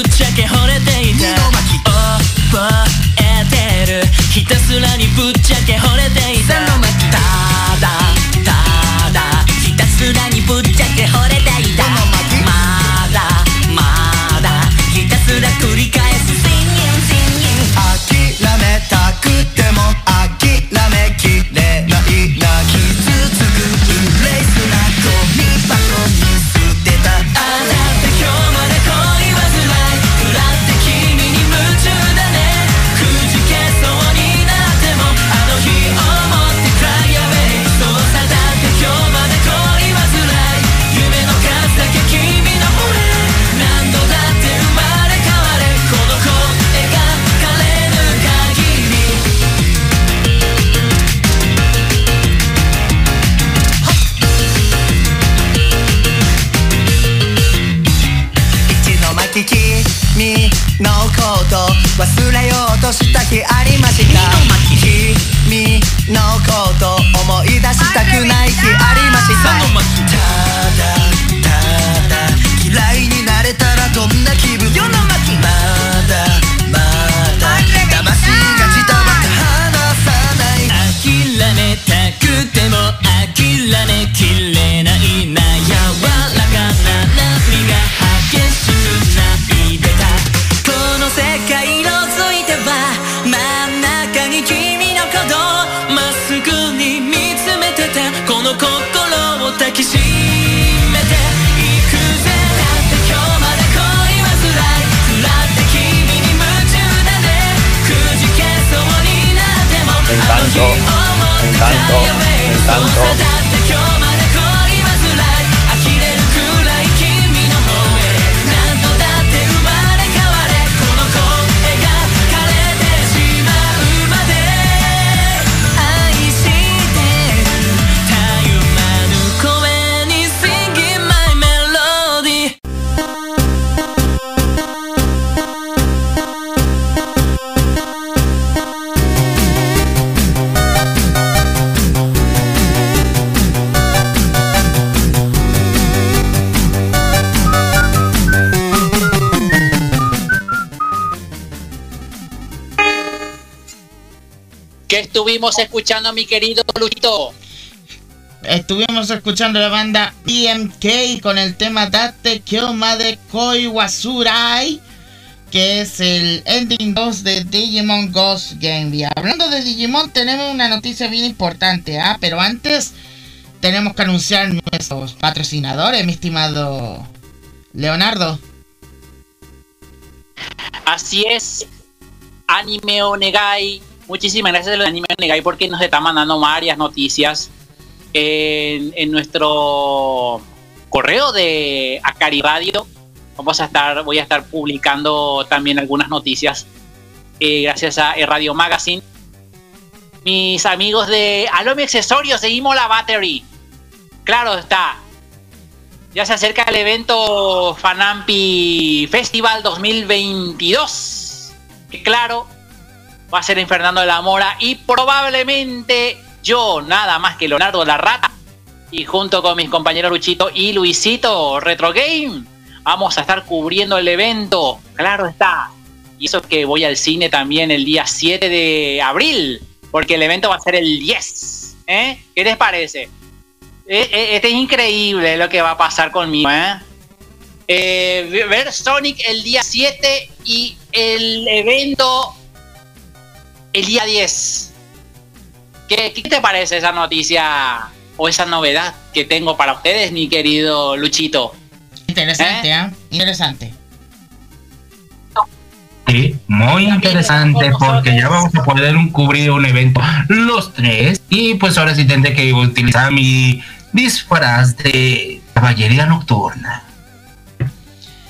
estuvimos escuchando, mi querido Luchito? Estuvimos escuchando la banda BMK con el tema Date Kyoma de Koi Wasurai, que es el ending 2 de Digimon Ghost Game. Y hablando de Digimon, tenemos una noticia bien importante, ¿ah? Pero antes tenemos que anunciar nuestros patrocinadores, mi estimado Leonardo. Así es, Anime Onegai. Muchísimas gracias a Anime Onegai porque nos está mandando varias noticias en, nuestro correo de Acari Radio. Vamos a estar, voy a estar publicando también algunas noticias eh, gracias a Radio Magazine. Mis amigos de Alomi Accesorios, seguimos la Battery. Claro está. Ya se acerca el evento Fanampi Festival 2022. Que claro, va a ser en Fernando de la Mora y probablemente yo, nada más que Leonardo la Rata, y junto con mis compañeros Luchito y Luisito Retro Game, vamos a estar cubriendo el evento. Claro está. Y eso que voy al cine también el día 7 de abril, porque el evento va a ser el 10. ¿eh? ¿Qué les parece? Eh, eh, Este es increíble lo que va a pasar conmigo, ¿eh? Eh, ver Sonic el día 7 y el evento el día 10. ¿Qué, qué te parece esa noticia o esa novedad que tengo para ustedes, mi querido Luchito? Interesante, ¿ah? Interesante. Sí, muy interesante porque ya vamos a poder un- cubrir un evento los tres y pues ahora sí tendré que utilizar mi disfraz de caballería nocturna.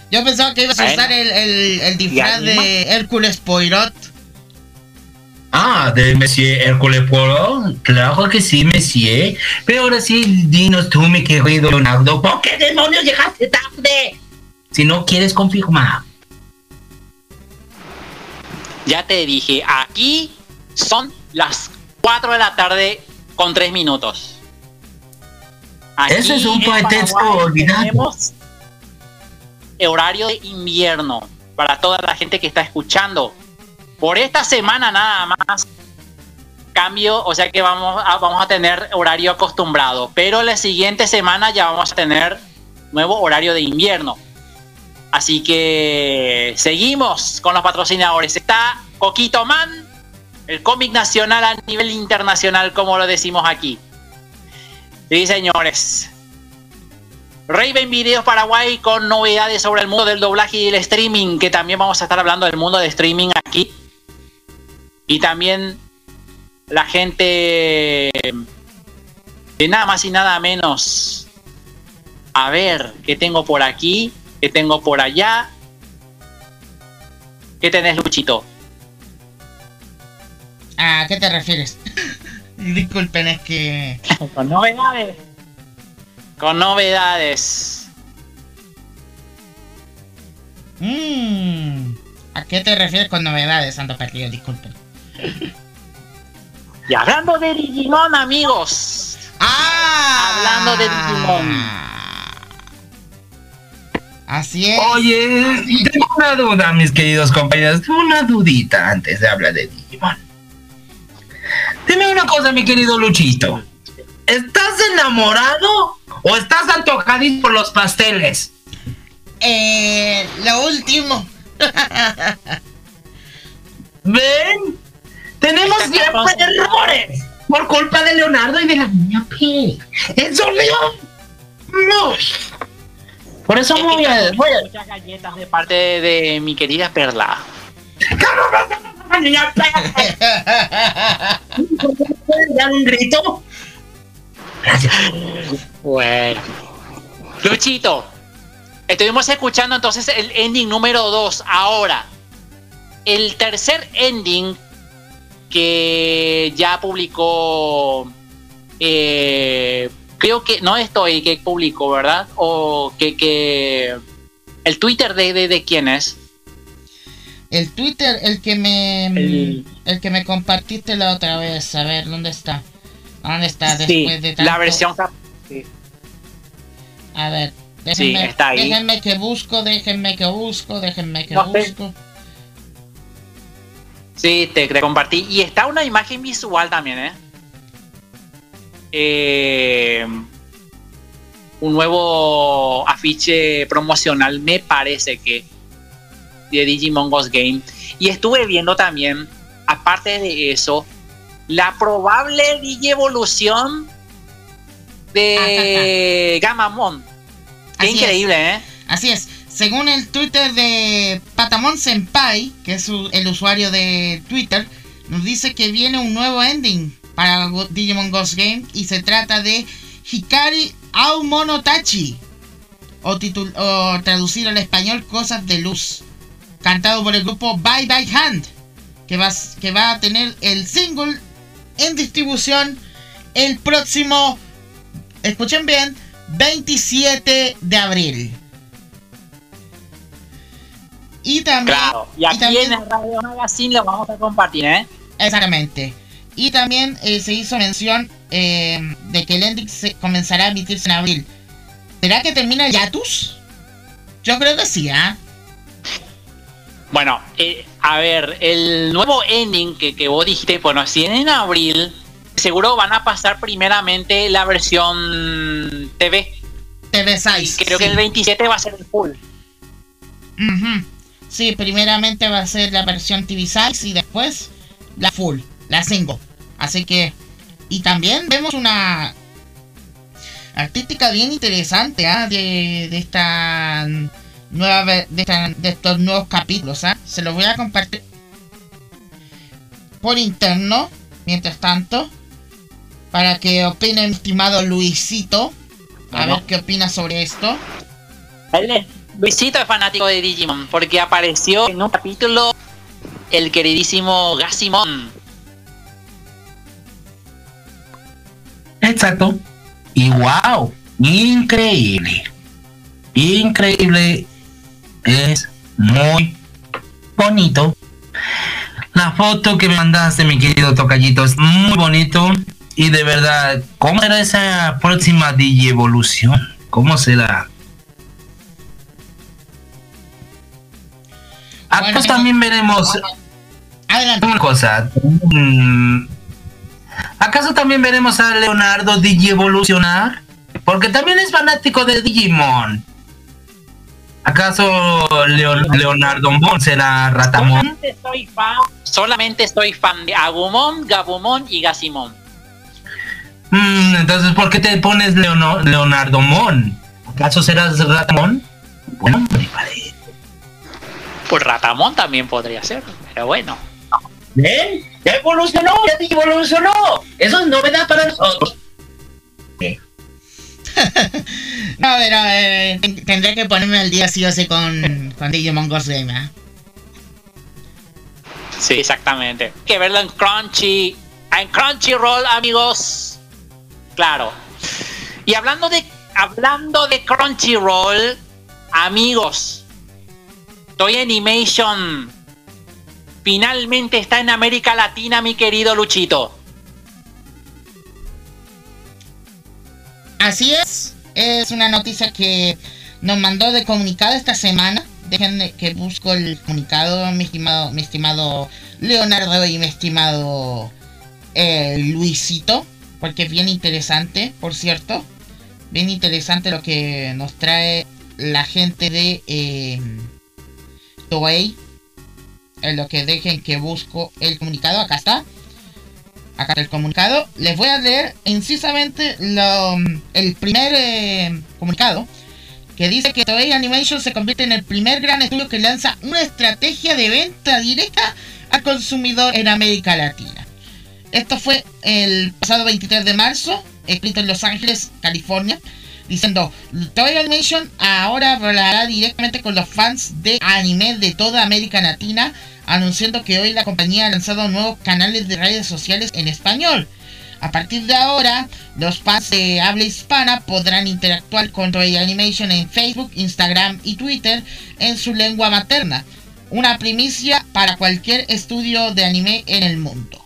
Yo pensaba que ibas a usar el, el, el disfraz de Hércules Poirot. Ah, de Monsieur Hércules Poirot, claro que sí, Monsieur. Pero ahora sí, dinos tú, mi querido Leonardo, ¿por qué demonios llegaste tarde? Si no quieres confirmar. Ya te dije, aquí son las 4 de la tarde con 3 minutos. Eso es un pretexto olvidado. Tenemos horario de invierno para toda la gente que está escuchando. Por esta semana nada más cambio, o sea que vamos a, vamos a tener horario acostumbrado, pero la siguiente semana ya vamos a tener nuevo horario de invierno. Así que seguimos con los patrocinadores. Está Coquito Man, el cómic nacional a nivel internacional, como lo decimos aquí. Sí, señores. Raven Videos Paraguay con novedades sobre el mundo del doblaje y el streaming, que también vamos a estar hablando del mundo de streaming aquí. Y también la gente de nada más y nada menos. A ver, ¿qué tengo por aquí? ¿Qué tengo por allá? ¿Qué tenés, Luchito? ¿A qué te refieres? Disculpen, es que. Con novedades. Con novedades. Mm, ¿A qué te refieres con novedades, Santo Perdido? Disculpen. Y hablando de Digimon, amigos. ¡Ah! Hablando de Digimon. Así es. Oye, tengo una duda, mis queridos compañeros. Una dudita antes de hablar de Digimon. Dime una cosa, mi querido Luchito. ¿Estás enamorado o estás antojadito por los pasteles? Eh, lo último. ¿Ven? Tenemos siempre errores por culpa de Leonardo y de la niña P. ¡Eso! ¡No! Por eso voy a, voy a- Muchas galletas de parte de mi querida Perla. niña dar un grito? Gracias. Bueno. Luchito, estuvimos escuchando entonces el ending número 2. Ahora, el tercer ending que ya publicó, eh, creo que no estoy que publicó, ¿verdad? O que, que el Twitter de, de, de quién es. El Twitter, el que me. El- El, que me compartiste la otra vez. A ver, ¿dónde está? ¿Dónde está? Sí, Después de la tanto- versión A ver, déjenme, está ahí. déjenme que busco, déjenme que busco, déjenme que No sé. Sí, te, te compartí. Y está una imagen visual también, ¿eh? Eh, un nuevo afiche promocional, me parece que, de Digimon Ghost Game. Y estuve viendo también, aparte de eso, la probable Digievolución de Gamamon. Qué Así es. increíble, ¿eh? Así es. Según el Twitter de Patamon Senpai, que es el usuario de Twitter, nos dice que viene un nuevo ending para Digimon Ghost Game y se trata de Hikari Aomonotachi o, o traducido al español Cosas de Luz, cantado por el grupo Bye Bye Hand, que va, que va a tener el single en distribución el próximo, escuchen bien, 27 de abril. Y también. Claro. Y aquí también- en el Radio Magazine lo vamos a compartir, ¿eh? Exactamente. Y también eh, se hizo mención eh, de que el ending se comenzará a emitirse en abril. ¿Será que termina el Yatus? Yo creo que sí, ¿ah? Bueno, eh, a ver, el nuevo ending que, que vos dijiste, bueno, si en abril, seguro van a pasar primeramente la versión TV. TV6. Y creo que el 27 va a ser el full. Ujú. Sí, primeramente va a ser la versión TV6 y después la full, la single. Así que. Y también vemos una artística bien interesante ¿ah? de, de esta nueva de, esta- de estos nuevos capítulos. ¿ah? Se los voy a compartir por interno, mientras tanto, para que opine mi estimado Luisito. A ver qué opina sobre esto. Luisito es fanático de Digimon porque apareció en un capítulo el queridísimo Gassimon. Exacto. Y wow, increíble. Increíble. Es muy bonito. La foto que me mandaste, mi querido Tocallito, es muy bonito. Y de verdad, ¿cómo será esa próxima Digievolución? ¿Cómo será? Bueno, Acá también veremos Adelante. una cosa. mm, ¿Acaso también veremos a Leonardo Digievolucionar? Porque también es fanático de Digimon. ¿Acaso Leon- Leonardo Mon será Ratamon? Solamente soy fan, solamente soy fan de Agumon, Gabumon y Gassimon. Mm, entonces, ¿por qué te pones Leonardo Mon? ¿Acaso serás Ratamon? Bueno, me parece. Pues Ratamon también podría ser, pero bueno. ¿Ven? Ya evolucionó, ya evolucionó. Eso es novedad para nosotros. No, a ver, a ver, ten- tendré que ponerme al día sí o sí con, con Digimon Ghost Game, ¿ah? Sí, exactamente. Hay que verlo en Crunchy. En Crunchyroll, amigos. Claro. Y hablando de hablando de Crunchyroll, amigos. Toy Animation finalmente está en América Latina, mi querido Luchito. Así es, es una noticia que nos mandó de comunicado esta semana. Dejen que busco el comunicado, mi estimado, mi estimado Leonardo y mi estimado eh, Luisito, porque es bien interesante, por cierto. Bien interesante lo que nos trae la gente de eh, Toei. En lo que dejen que busco el comunicado, acá está. Acá está el comunicado. Les voy a leer incisamente lo- el primer eh, comunicado. Que dice que Toei Animation se convierte en el primer gran estudio que lanza una estrategia de venta directa al consumidor en América Latina. Esto fue el pasado 23 de marzo, escrito en Los Ángeles, California, diciendo, Toei Animation ahora hablará directamente con los fans de anime de toda América Latina, anunciando que hoy la compañía ha lanzado nuevos canales de redes sociales en español. A partir de ahora, los fans de habla hispana podrán interactuar con Toei Animation en Facebook, Instagram y Twitter en su lengua materna. Una primicia para cualquier estudio de anime en el mundo.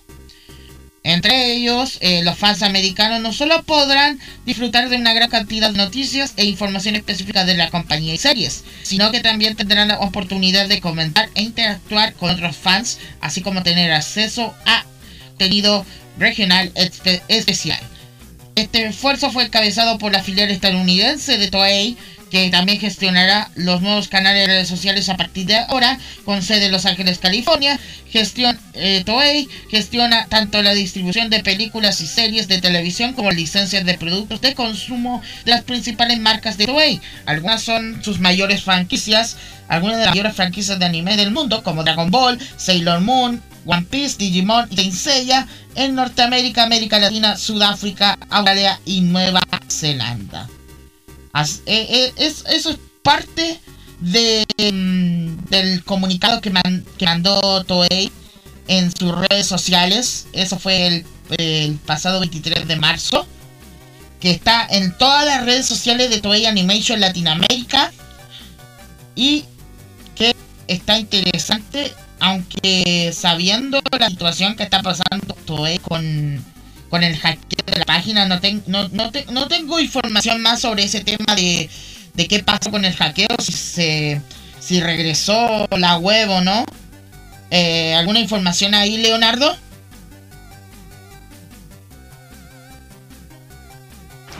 Entre ellos, eh, los fans americanos no solo podrán disfrutar de una gran cantidad de noticias e información específica de la compañía y series, sino que también tendrán la oportunidad de comentar e interactuar con otros fans, así como tener acceso a contenido regional especial. Este esfuerzo fue encabezado por la filial estadounidense de Toei, que también gestionará los nuevos canales de redes sociales a partir de ahora, con sede en Los Ángeles, California. Gestión eh, Toei gestiona tanto la distribución de películas y series de televisión como licencias de productos de consumo de las principales marcas de Toei. Algunas son sus mayores franquicias, algunas de las mayores franquicias de anime del mundo, como Dragon Ball, Sailor Moon, One Piece, Digimon y Tenseiya en Norteamérica, América Latina, Sudáfrica, Australia y Nueva Zelanda. Eh, eh, eso es parte de, mm, del comunicado que, mandó Toei en sus redes sociales. Eso fue el, el, pasado 23 de marzo. Que está en todas las redes sociales de Toei Animation Latinoamérica. Y que está interesante aunque sabiendo la situación que está pasando Toei con, con el hackeo de la página, no, tengo información más sobre ese tema de, de qué pasó con el hackeo, si se si regresó la web o no. Eh, ¿Alguna información ahí, Leonardo?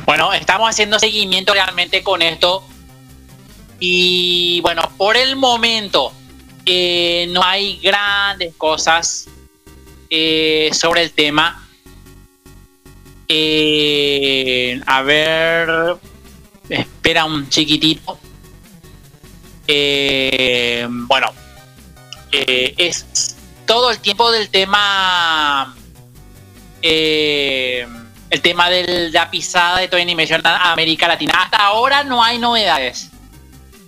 Bueno, estamos haciendo seguimiento realmente con esto. Y bueno, por el momento, no hay grandes cosas eh, sobre el tema. Eh, a ver, espera un chiquitito. Eh, bueno, es todo el tiempo del tema. el tema de la pisada de Toy Animation América Latina. Hasta ahora no hay novedades.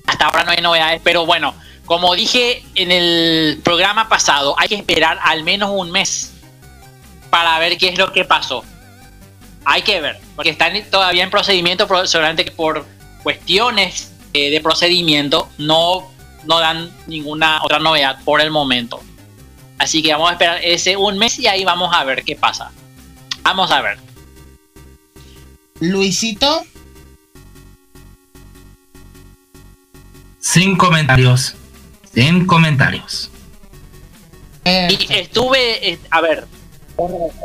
Hasta ahora no hay novedades, pero bueno, como dije en el programa pasado, hay que esperar al menos un mes para ver qué es lo que pasó. Hay que ver, porque están todavía en procedimiento, seguramente por cuestiones eh, de procedimiento no, no dan ninguna otra novedad por el momento. Así que vamos a esperar ese un mes y ahí vamos a ver qué pasa. Vamos a ver. Luisito. Sin comentarios en comentarios. Y estuve, eh, a ver,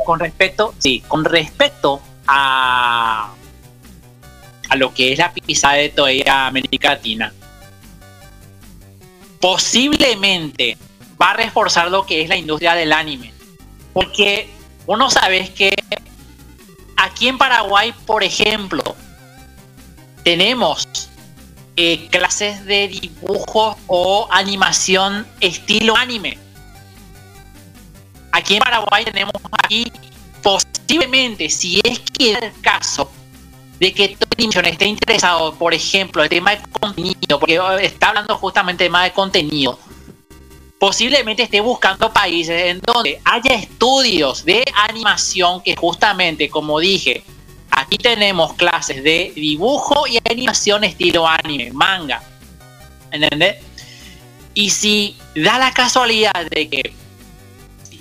con, respecto, sí, con respecto a, a lo que es la pisada de toda América Latina, posiblemente va a reforzar lo que es la industria del anime. Porque uno sabe que aquí en Paraguay, por ejemplo, tenemos eh, clases de dibujo o animación estilo anime. Aquí en Paraguay tenemos aquí posiblemente, si es que el caso de que animación esté interesado, por ejemplo, el tema de contenido, porque está hablando justamente de de contenido, posiblemente esté buscando países en donde haya estudios de animación que justamente, como dije, Aquí tenemos clases de dibujo y animación estilo anime, manga. ¿Entendés? Y si da la casualidad de que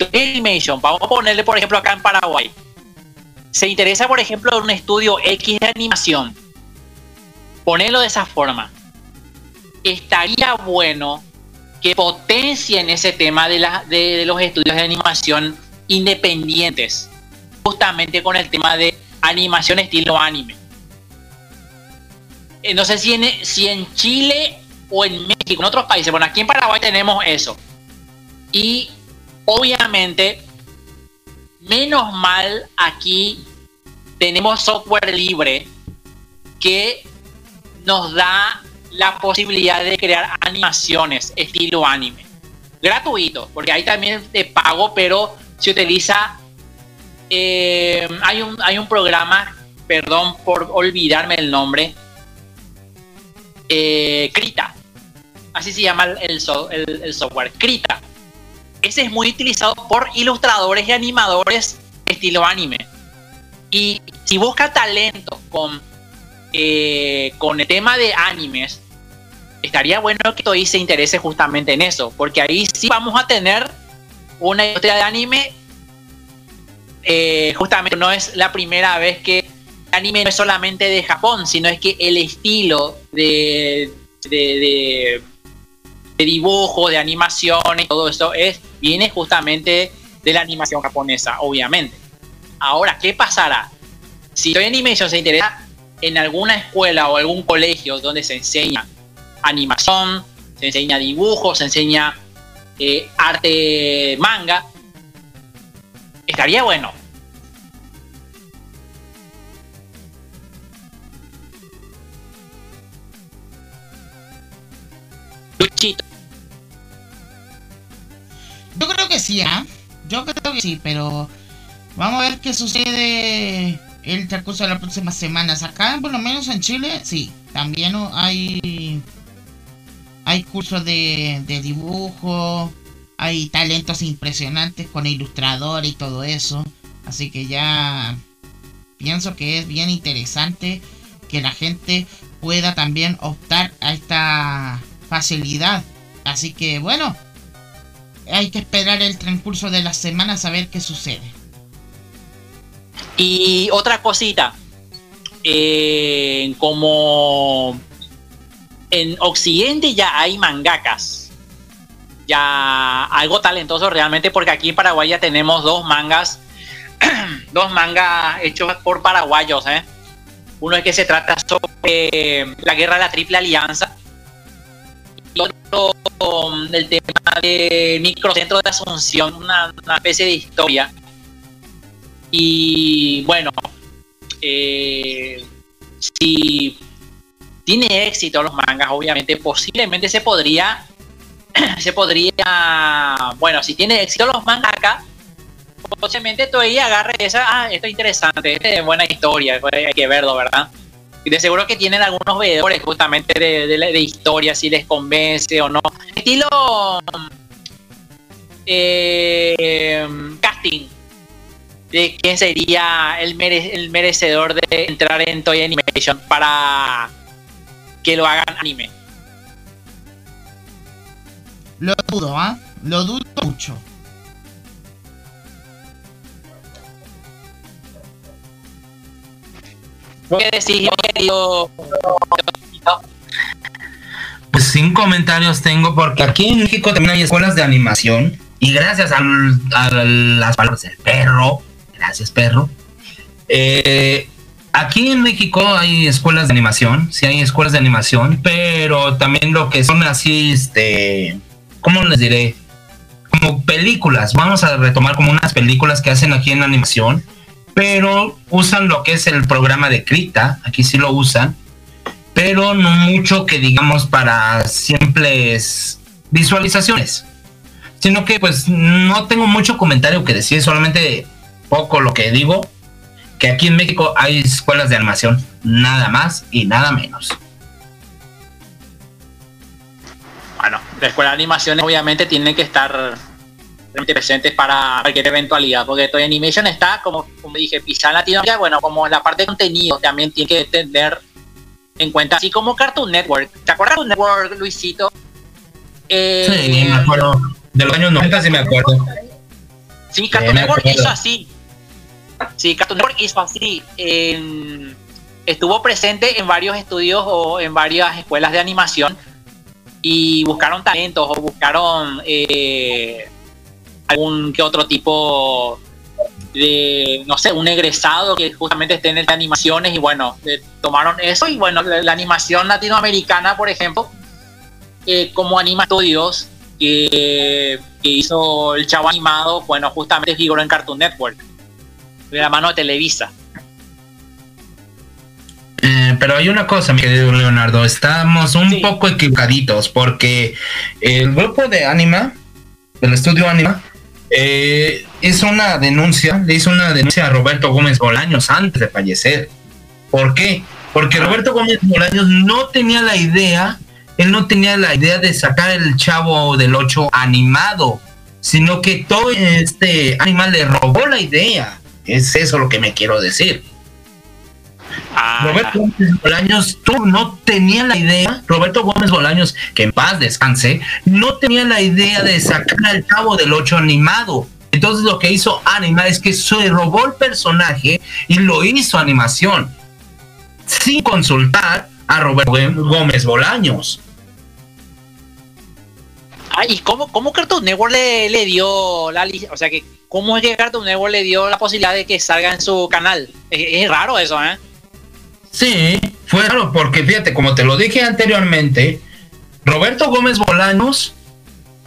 Animation, vamos a ponerle por ejemplo acá en Paraguay, se interesa por ejemplo en un estudio X de animación, ponerlo de esa forma, estaría bueno que potencien ese tema de, los estudios de animación independientes, justamente con el tema de animación estilo anime. Eh, no sé si en, si en Chile o en México, en otros países. Bueno, aquí en Paraguay tenemos eso. Y obviamente, menos mal aquí tenemos software libre que nos da la posibilidad de crear animaciones estilo anime. Gratuito, porque ahí también te pago, pero se utiliza eh, hay, un, hay un programa, perdón por olvidarme el nombre, eh, Krita. Así se llama el, el, el, software, Krita. Ese es muy utilizado por ilustradores y animadores estilo anime. Y si busca talento con, eh, con el tema de animes, estaría bueno que todo se interese justamente en eso, porque ahí sí vamos a tener una industria de anime. Eh, justamente no es la primera vez que el anime no es solamente de Japón, sino es que el estilo de, de, dibujo, de animación y todo eso es, viene justamente de la animación japonesa, obviamente. Ahora, ¿qué pasará? Si Toy Animation se interesa en alguna escuela o algún colegio donde se enseña animación, se enseña dibujo, se enseña eh, arte manga, estaría bueno. Yo creo que sí, ¿ah? Yo creo que sí, pero vamos a ver qué sucede el transcurso de las próximas semanas. Acá, por lo menos en Chile, sí, también hay hay cursos de, dibujo, hay talentos impresionantes con ilustrador y todo eso. Así que ya pienso que es bien interesante que la gente pueda también optar a esta facilidad. Así que bueno, hay que esperar el transcurso de las semanas a ver qué sucede. Y otra cosita, eh, como en Occidente ya hay mangakas. Ya algo talentoso realmente porque aquí en Paraguay ya tenemos dos mangas. dos mangas hechos por paraguayos. ¿eh? Uno es que se trata sobre la guerra de la Triple Alianza. Y otro del tema de microcentro de Asunción, una, especie de historia. Y bueno, eh, si tiene éxito los mangas, obviamente, posiblemente se podría, se podría, bueno, si tiene éxito los mangas acá, posiblemente ahí agarre esa, ah, esto es interesante, esta es buena historia, pues, hay que verlo, ¿verdad? Y de seguro que tienen algunos veedores justamente de, de, historia, si les convence o no. Estilo eh, casting de quién sería el, el merecedor de entrar en Toy Animation para que lo hagan anime. Lo dudo, ¿ah? Lo dudo mucho. ¿Qué decís, querido? Pues sin comentarios tengo, porque aquí en México también hay escuelas de animación. Y gracias a las palabras del perro, gracias perro, eh, aquí en México hay escuelas de animación, sí hay escuelas de animación, pero también lo que son así, este, ¿cómo les diré? Como películas, vamos a retomar como unas películas que hacen aquí en animación, pero usan lo que es el programa de Krita, aquí sí lo usan, pero no mucho que digamos para simples visualizaciones, sino que pues no tengo mucho comentario que decir, solamente poco lo que digo que aquí en México hay escuelas de animación, nada más y nada menos. Bueno, la escuela de animación obviamente tienen que estar presentes para cualquier eventualidad, porque Toy Animation está, como, como dije, pisar en Latinoamérica, bueno, como la parte de contenido también tiene que tener en cuenta, así como Cartoon Network. ¿Te acuerdas de Cartoon Network, Luisito? Eh, sí, me acuerdo. De los años 90 sí me acuerdo. Sí, Cartoon Network hizo así Sí, Cartoon Network hizo así. estuvo presente en varios estudios o en varias escuelas de animación y buscaron talentos o buscaron eh, algún que otro tipo de, no sé, un egresado que justamente esté en el de animaciones y bueno, tomaron eso y bueno, la, animación latinoamericana, por ejemplo, eh, como Anima Studios, que, que hizo el chavo animado, bueno, justamente figuró en Cartoon Network de la mano de Televisa. Eh, pero hay una cosa, mi querido Leonardo, estamos un poco equivocaditos porque el grupo de Anima, del estudio Anima, eh, hizo una denuncia, le hizo una denuncia a Roberto Gómez Bolaños antes de fallecer. ¿Por qué? Porque Roberto Gómez Bolaños no tenía la idea, él no tenía la idea de sacar el chavo del 8 animado, sino que todo este animal le robó la idea. Es eso lo que me quiero decir. Ah, Roberto Gómez Bolaños tú no tenía la idea, Roberto Gómez Bolaños, que en paz descanse, no tenía la idea de sacar al cabo del 8 animado. Entonces lo que hizo Anima es que se robó el personaje y lo hizo animación, sin consultar a Roberto Gómez Bolaños. ah, ¿y cómo, cómo Cartoon Network le, le dio la O sea, que ¿cómo es que Cartoon Network le dio la posibilidad de que salga en su canal? Es, es raro eso, ¿eh? Sí, fue raro porque fíjate, como te lo dije anteriormente, Roberto Gómez Bolaños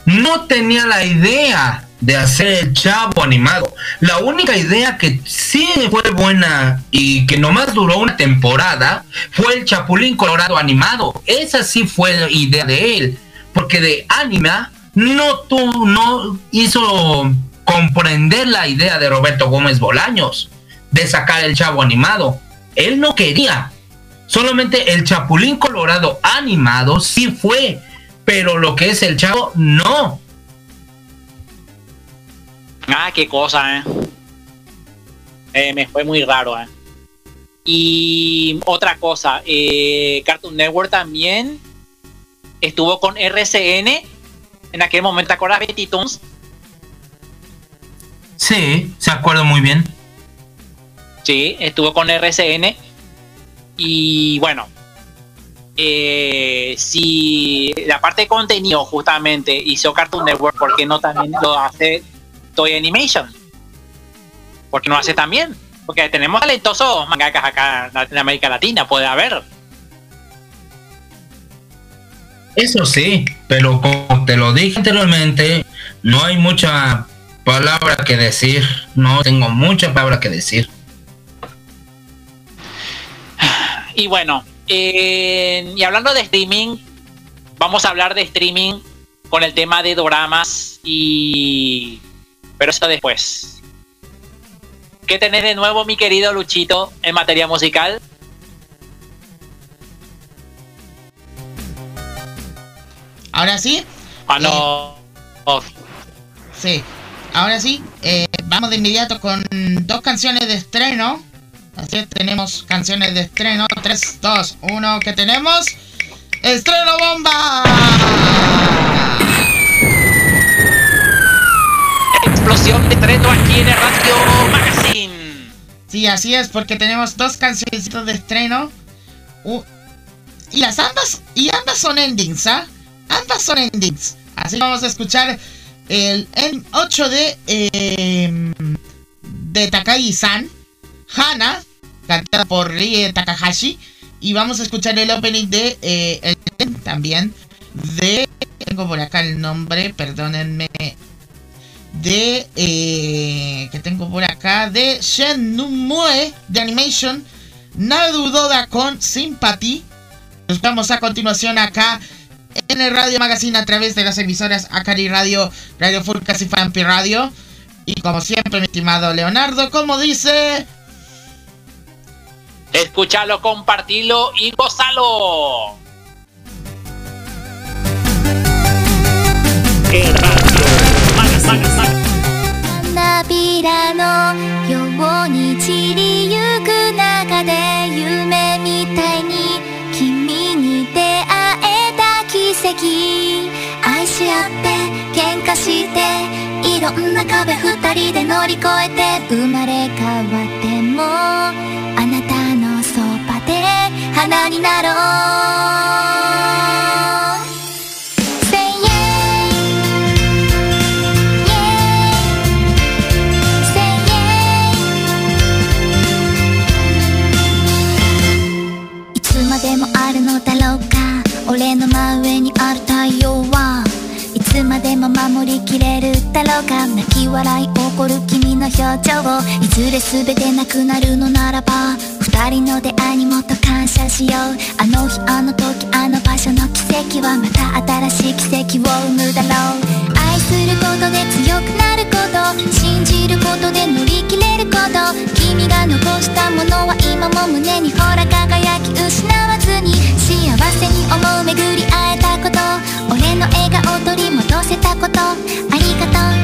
no tenía la idea de hacer el chavo animado. La única idea que sí fue buena y que nomás duró una temporada fue el Chapulín Colorado animado. Esa sí fue la idea de él, porque de Anima no no hizo comprender la idea de Roberto Gómez Bolaños de sacar el chavo animado. Él no quería. Solamente el Chapulín Colorado animado sí fue, pero lo que es el chavo no. Ah, qué cosa, ¿eh? Eh, me fue muy raro, ¿eh? Y otra cosa, eh, Cartoon Network también estuvo con RCN en aquel momento, ¿te acuerdas Betty Toons? Sí, se acuerda muy bien. Sí, estuvo con RCN. Y bueno, eh, si la parte de contenido justamente hizo Cartoon Network, ¿por qué no también lo hace Toy Animation? ¿Por qué no hace también? Porque tenemos talentosos mangakas acá en América Latina, puede haber. Eso sí, pero como te lo dije anteriormente, no hay mucha palabra que decir. No tengo mucha palabra que decir. Y bueno, eh, y hablando de streaming, vamos a hablar de streaming con el tema de doramas y... Pero eso después. ¿Qué tenés de nuevo, mi querido Luchito, en materia musical? Ahora sí, Ah, no. Oh, sí. Ahora sí, eh, vamos de inmediato con dos canciones de estreno. Así es, tenemos canciones de estreno. 3, 2, 1, ¿qué tenemos? ¡Estreno bomba! explosión de estreno aquí en el Radio Magazine. Sí, así es, porque tenemos dos canciones de estreno. Y las ambas, y ambas son endings, ¿ah? Ambas son endings. Así que vamos a escuchar el en 8 de eh, de Takagi-san, Hana, cantada por Rie Takahashi. Y vamos a escuchar el opening de eh, también de tengo por acá el nombre, perdónenme de eh, que tengo por acá de Shenmue de Animation Narudoda con Sympathy nos vamos a continuación acá en el Radio Magazine a través de las emisoras Akari Radio, Radio Furcas y Fampi Radio y como siempre mi estimado Leonardo como dice Escúchalo, compartilo y gozalo. 花びらのように散りゆく中で夢みたいに君に出会えた奇跡愛し合って喧嘩していろんな壁二人で乗り越えて生まれ変わっても花になろう。Say yeah. Say yeah. いつまでもあるのだろうか。俺の真上にある太陽は。いつまでも守りきれるだろうか。泣き笑い起こる君の表情いずれ全てなくなるのならば。人の出会いにもっと感謝しよう。あの日あの時あの場所の奇跡はまた新しい奇跡を生むだろう。愛することで強くなること。信じることで乗り切れること。君が残したものは今も胸にほら輝き失わずに。幸せに思う巡り会えたこと。俺の笑顔取り戻せたこと。ありがとう。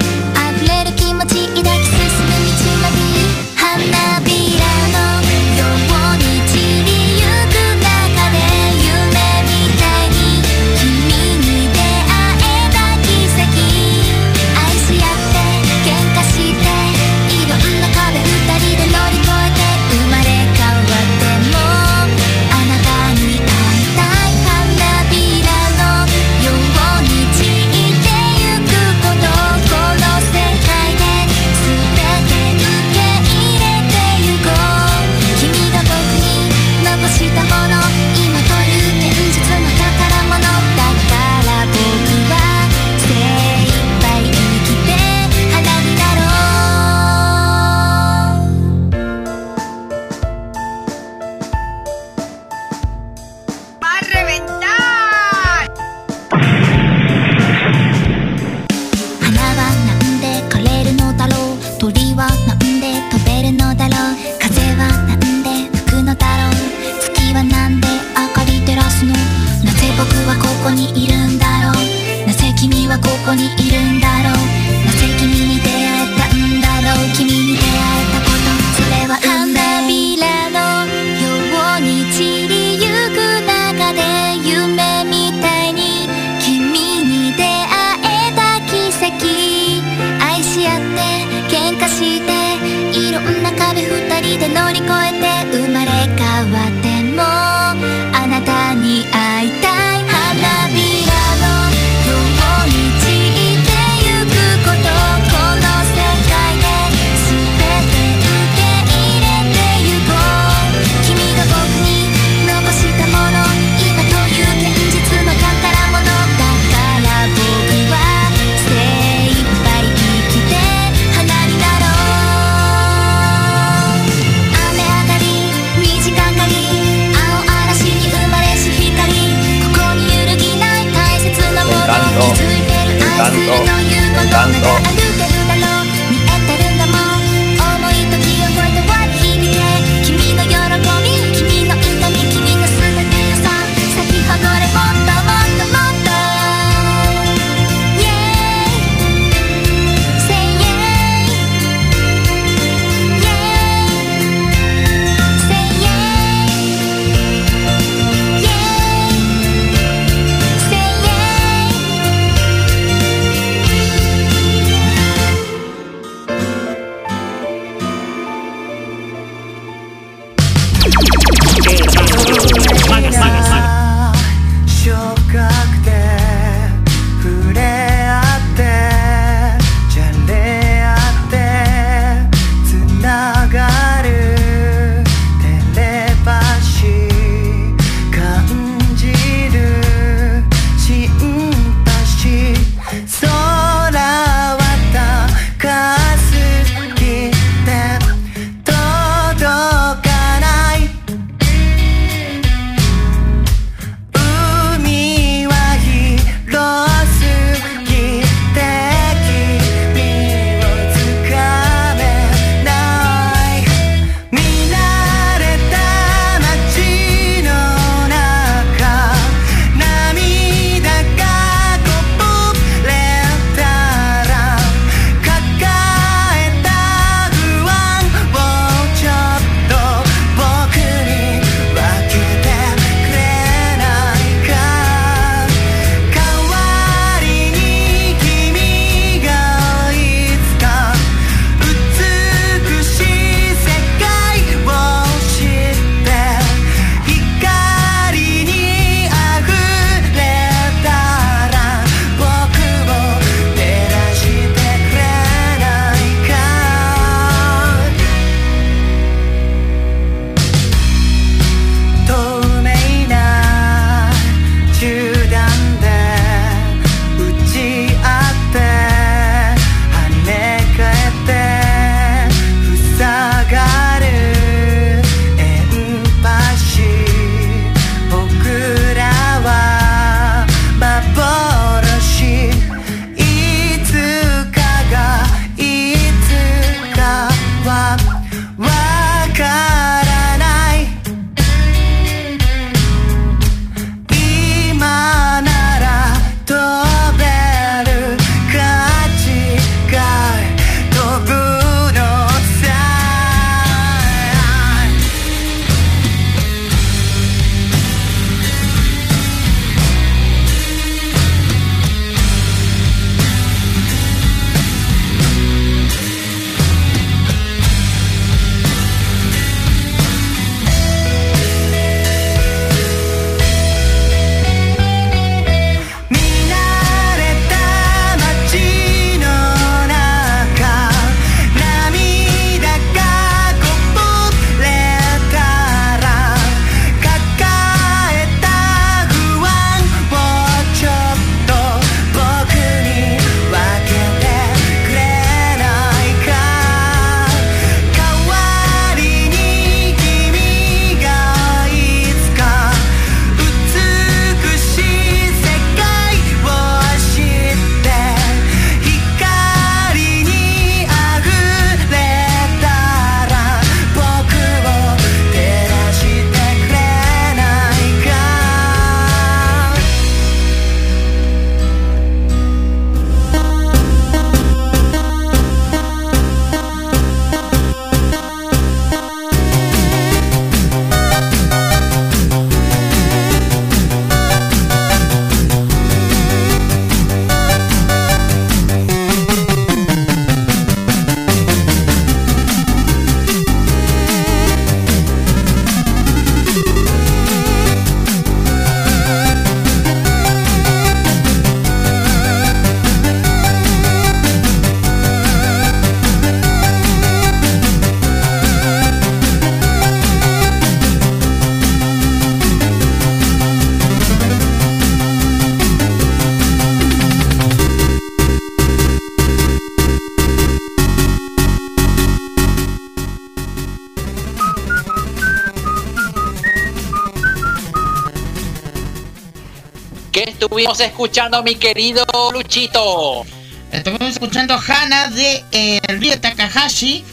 Estuvimos escuchando, mi querido Luchito? Estuvimos escuchando Hana de eh, Río Takahashi,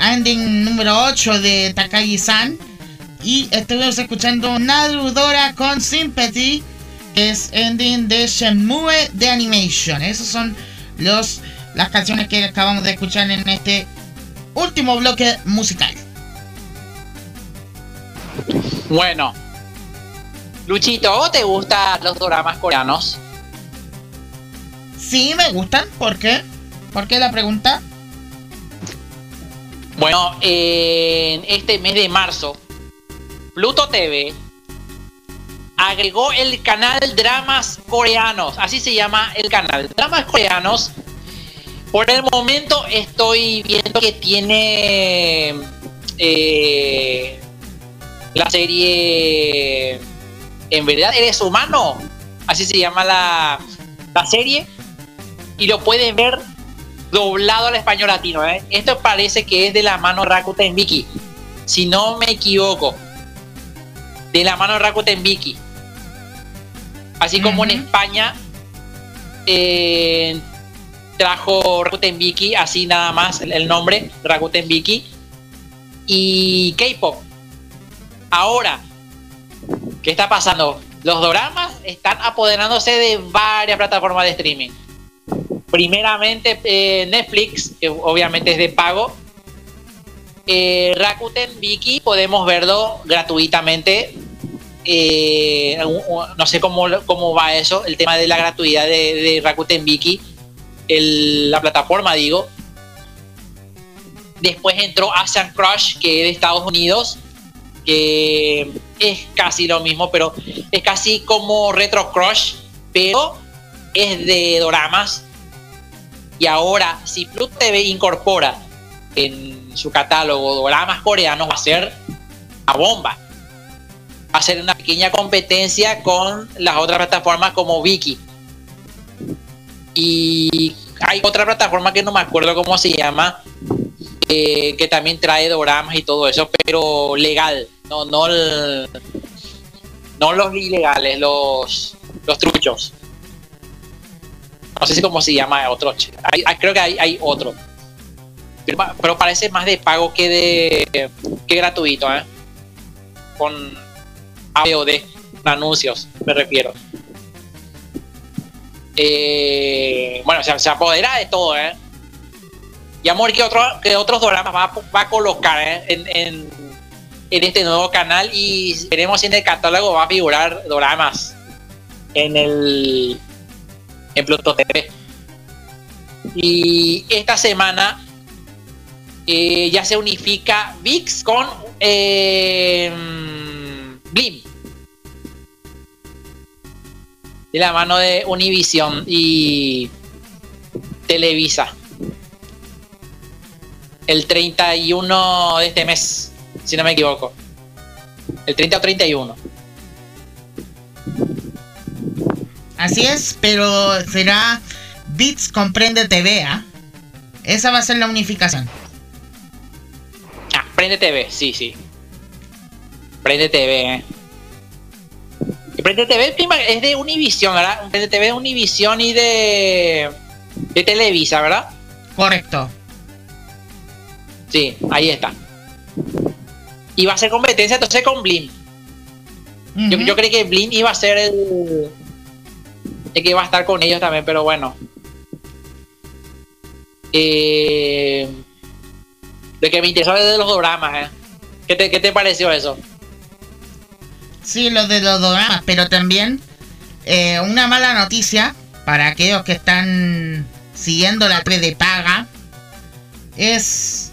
ending número 8 de Takagi-san. Y estuvimos escuchando Narudora con Sympathy, que es ending de Shenmue de Animation. Esas son los, las canciones que acabamos de escuchar en este último bloque musical. Bueno, Luchito, ¿a vos te gustan los dramas coreanos? Sí, me gustan. ¿Por qué? ¿Por qué la pregunta? Bueno, en este mes de marzo, Pluto TV agregó el canal Dramas Coreanos. Así se llama el canal. Dramas Coreanos. Por el momento estoy viendo que tiene eh, la serie En verdad eres humano. Así se llama la, la serie. Y lo pueden ver doblado al español latino. ¿eh? Esto parece que es de la mano Rakuten Viki. Si no me equivoco. De la mano Rakuten Viki. Así como en. España eh, trajo Rakuten Viki, así nada más el, el nombre, Rakuten Viki. Y K-Pop. Ahora, ¿qué está pasando? Los doramas están apoderándose de varias plataformas de streaming. Primeramente eh, Netflix, que obviamente es de pago. Eh, Rakuten Viki podemos verlo gratuitamente. Eh, no sé cómo, cómo va eso, el tema de la gratuidad de, Rakuten Viki, la plataforma digo. Después entró Asian Crush, que es de Estados Unidos, que es casi lo mismo, pero es casi como Retro Crush, pero es de doramas. Y ahora, si Pluto TV incorpora en su catálogo doramas coreanos, va a ser a bomba. Va a ser una pequeña competencia con las otras plataformas como Viki. Y hay otra plataforma que no me acuerdo cómo se llama, eh, que también trae doramas y todo eso, pero legal, no, no, el- no los ilegales, los, los truchos. No sé si cómo se llama otro. hay- creo que hay, hay otro. Pero, pero parece más de pago que de que gratuito, ¿eh? Con AVOD, anuncios, me refiero. Eh, bueno, se, se apodera de todo, ¿eh? Y amor, que, otro, que otros dramas va, va a colocar ¿eh? en, en, en este nuevo canal y veremos si en el catálogo va a figurar doramas en el en Pluto TV. Y esta semana eh, ya se unifica VIX con eh, Blim. De la mano de Univision y Televisa. El 31 de este mes, si no me equivoco. El 30 o 31. Así es, pero será Bits Comprende TV, ¿ah? Esa va a ser la unificación. Ah, Prende TV, sí, sí. Prende TV, eh. Y Prende TV es de Univision, ¿verdad? Prende TV de Univision y de, de Televisa, ¿verdad? Correcto. Sí, ahí está. Y va a ser competencia entonces con Blin. Yo, Ujú. yo creí que Blin iba a ser el, el que iba a estar con ellos también, pero bueno. Eh, lo que me interesó es de los dramas, ¿eh? ¿Qué te, qué te pareció eso? Sí, lo de los doramas, pero también eh, una mala noticia para aquellos que están siguiendo la pre de paga es,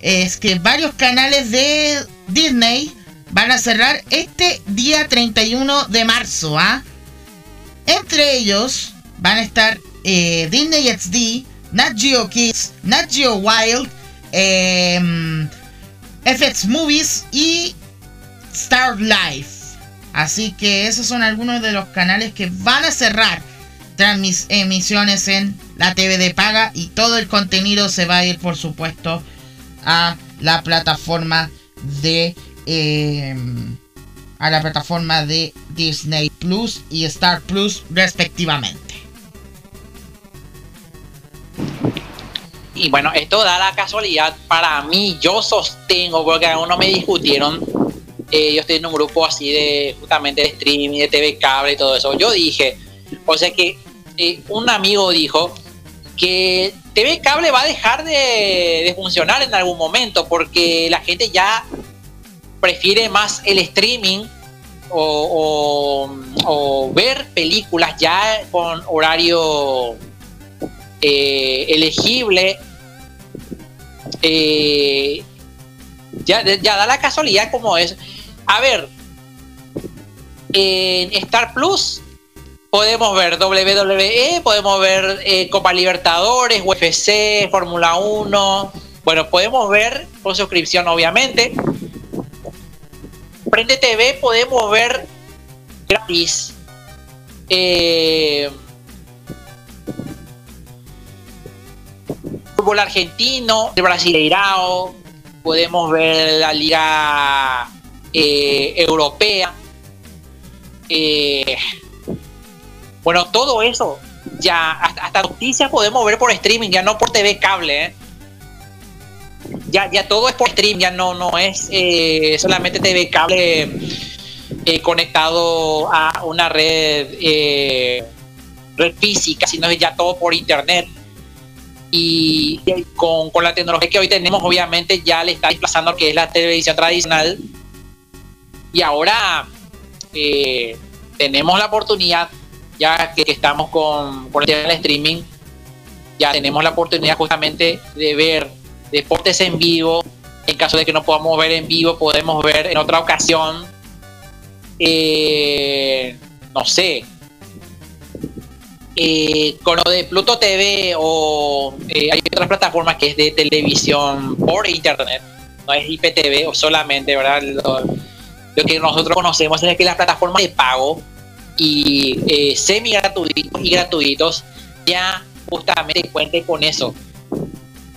es que varios canales de Disney van a cerrar este día 31 de marzo. ¿ah? Entre ellos van a estar eh, Disney XD, Nat Geo Kids, Nat Geo Wild, em, FX Movies y Star Life. Así que esos son algunos de los canales que van a cerrar tras mis emisiones en la TV de paga y todo el contenido se va a ir por supuesto a la plataforma de eh, a la plataforma de Disney Plus y Star Plus respectivamente. Y bueno, esto da la casualidad para mí, yo sostengo, porque algunos me discutieron, eh, yo estoy en un grupo así de justamente de streaming, de TV cable y todo eso. Yo dije, o sea que eh, un amigo dijo que TV cable va a dejar de, funcionar en algún momento porque la gente ya prefiere más el streaming o, o- o ver películas ya con horario eh, elegible. Eh, ya, ya da la casualidad como es. A ver, en Star Plus podemos ver WWE, podemos ver eh, Copa Libertadores, UFC, Fórmula 1. Bueno, podemos ver con suscripción, obviamente. Prende TV podemos ver gratis. Eh, fútbol argentino, el brasileirao, podemos ver la liga eh, europea. Bueno, todo eso, ya hasta, hasta noticias podemos ver por streaming, ya no por TV cable. ¿eh? Ya, ya todo es por stream, ya no, no es eh, solamente TV cable eh, conectado a una red, eh, red física, sino ya todo por internet. Y con, con la tecnología que hoy tenemos, obviamente ya le está desplazando lo que es la televisión tradicional. Y ahora tenemos la oportunidad, ya que estamos con, con el tema streaming, ya tenemos la oportunidad justamente de ver deportes en vivo. En caso de que no podamos ver en vivo, podemos ver en otra ocasión. eh, no sé. eh, con lo de Pluto TV o eh, hay otras plataformas que es de televisión por internet, no es IPTV o solamente, ¿verdad? Lo, lo que nosotros conocemos es que las plataformas de pago y eh, semi gratuitos y gratuitos ya justamente cuenten con eso.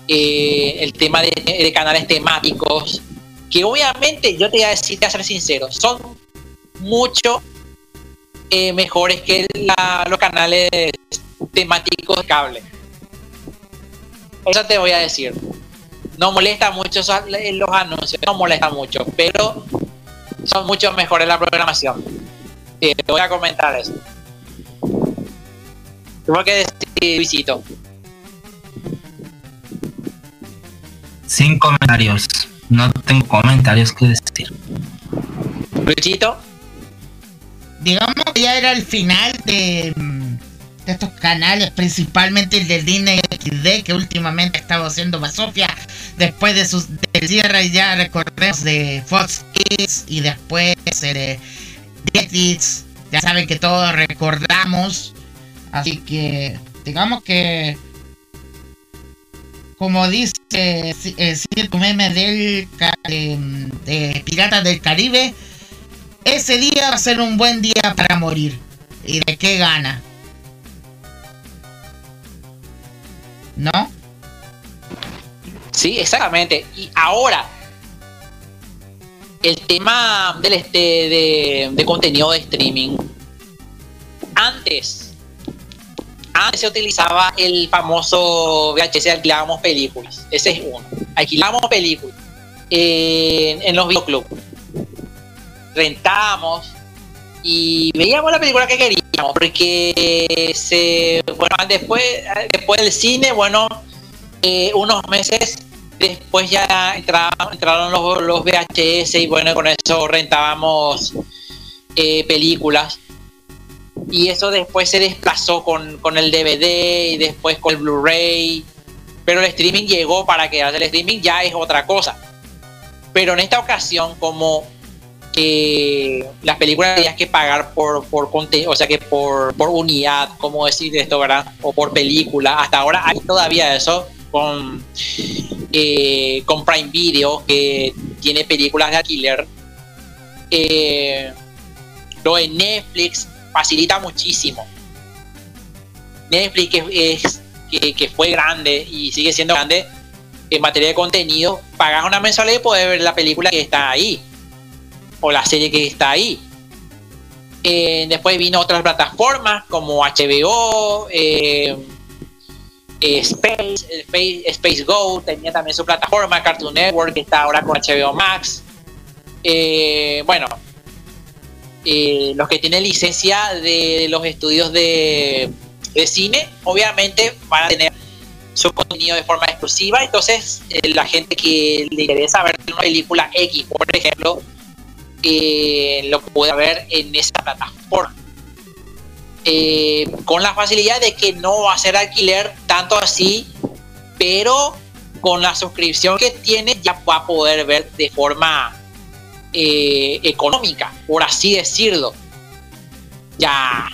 Eh, el tema de, canales temáticos, que obviamente yo te voy a decir, te a ser sincero, son mucho eh, mejores que la- los canales temáticos de cable. Eso te voy a decir. No molesta mucho los anuncios, no molesta mucho, pero son mucho mejores la programación. Sí, te voy a comentar eso. Tengo que decir, Luisito. Sin comentarios. No tengo comentarios que decir. Luisito. digamos que ya era el final de, de estos canales, principalmente el del Disney XD, que últimamente ha estado haciendo Basofia, después de sus del cierre ya recordemos de Fox Kids y después eh, ya saben que todos recordamos, así que digamos que como dice el cierto meme del de Piratas del Caribe, ese día va a ser un buen día para morir. ¿Y de qué gana? ¿No? Sí, exactamente. Y ahora, el tema del este de, de contenido de streaming. Antes, antes se utilizaba el famoso VHS, alquilábamos películas. Ese es uno. Alquilábamos películas en, en los videoclubs. Rentábamos y veíamos la película que queríamos. Porque se, bueno, después, después del cine, bueno, eh, unos meses después ya entraron, los, VHS y bueno, con eso rentábamos eh, películas. Y eso después se desplazó con, con el DVD y después con el Blu-ray. Pero el streaming llegó para quedarse. El streaming ya es otra cosa. Pero en esta ocasión, como eh, las películas tenías que pagar por, por contenido, o sea que por, por unidad, ¿cómo decir esto, verdad? O por película. Hasta ahora hay todavía eso con, eh, con Prime Video, que tiene películas de alquiler. Eh, lo de Netflix facilita muchísimo. Netflix que, es, que, fue grande y sigue siendo grande en materia de contenido, pagas una mensualidad y puedes ver la película que está ahí. o la serie que está ahí. Eh, después vino otras plataformas como HBO, eh, Space, Space, Space Go, tenía también su plataforma, Cartoon Network, que está ahora con HBO Max. Eh, bueno, eh, los que tienen licencia de los estudios de, cine, obviamente van a tener su contenido de forma exclusiva. Entonces, eh, la gente que le interesa ver una película X, por ejemplo, lo puede ver en esa plataforma. Eh, con la facilidad de que no va a ser alquiler tanto así, pero con la suscripción que tiene ya va a poder ver de forma eh, económica, por así decirlo. Ya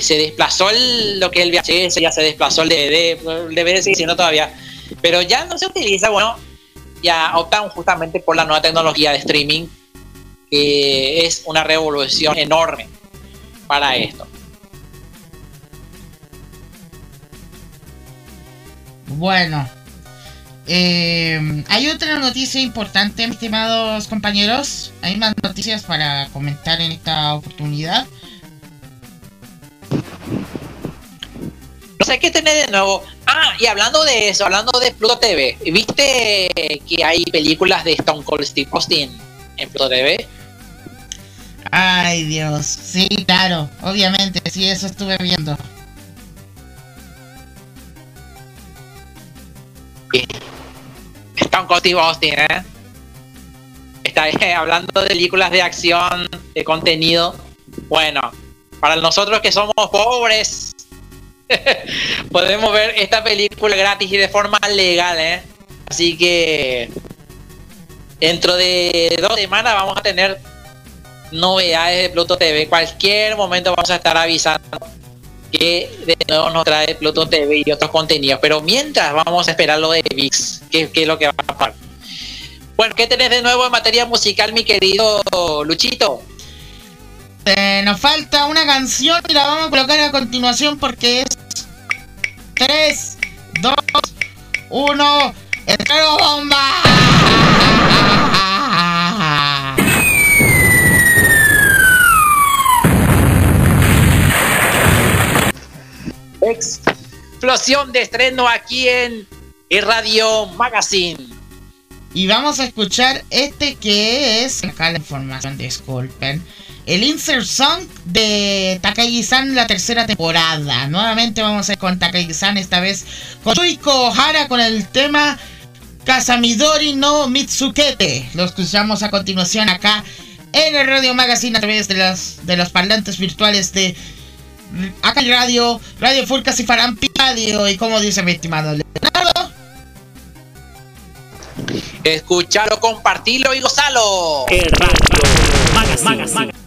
se desplazó el- lo que es el VHS, ya se desplazó el DVD, el DVD sigue siendo todavía, pero ya no se utiliza, bueno, ya optan justamente por la nueva tecnología de streaming, que es una revolución enorme para esto. Bueno. eh, hay otra noticia importante, estimados compañeros. Hay más noticias para comentar en esta oportunidad. No sé qué tener de nuevo. Ah, y hablando de eso, hablando de Pluto TV, ¿viste que hay películas de Stone Cold Steve Austin en Pluto TV? Ay, Dios. Sí, claro. Obviamente, sí, eso estuve viendo. Steve Austin, ¿eh? Está eh, hablando de películas de acción, de contenido. Bueno, para nosotros que somos pobres, podemos ver esta película gratis y de forma legal, ¿eh? Así que dentro de dos semanas vamos a tener novedades de Pluto TV. Cualquier momento vamos a estar avisando que de nuevo nos trae Pluto TV y otros contenidos. Pero mientras vamos a esperar lo de VIX, que, es lo que va a pasar. Bueno, ¿qué tenés de nuevo en materia musical, mi querido Luchito? Eh, nos falta una canción y la vamos a colocar a continuación porque es 3, 2, 1, ¡Estreno bomba! Explosión de estreno aquí en Radio Magazine. Y vamos a escuchar este que es. Acá la información, disculpen. El insert song de Takagi-san la tercera temporada. Nuevamente vamos a ir con Takagi-san, esta vez con Suiko Ohara con el tema Kasamidori no Mitsukete. Lo escuchamos a continuación acá en el Radio Magazine a través de los, de los parlantes virtuales de acá en Radio, Radio Furcas y Farampi Radio. Y como dice mi estimado Leonardo. Escuchalo, compartilo y gozalo. El Radio Magazine. Magazine. 雲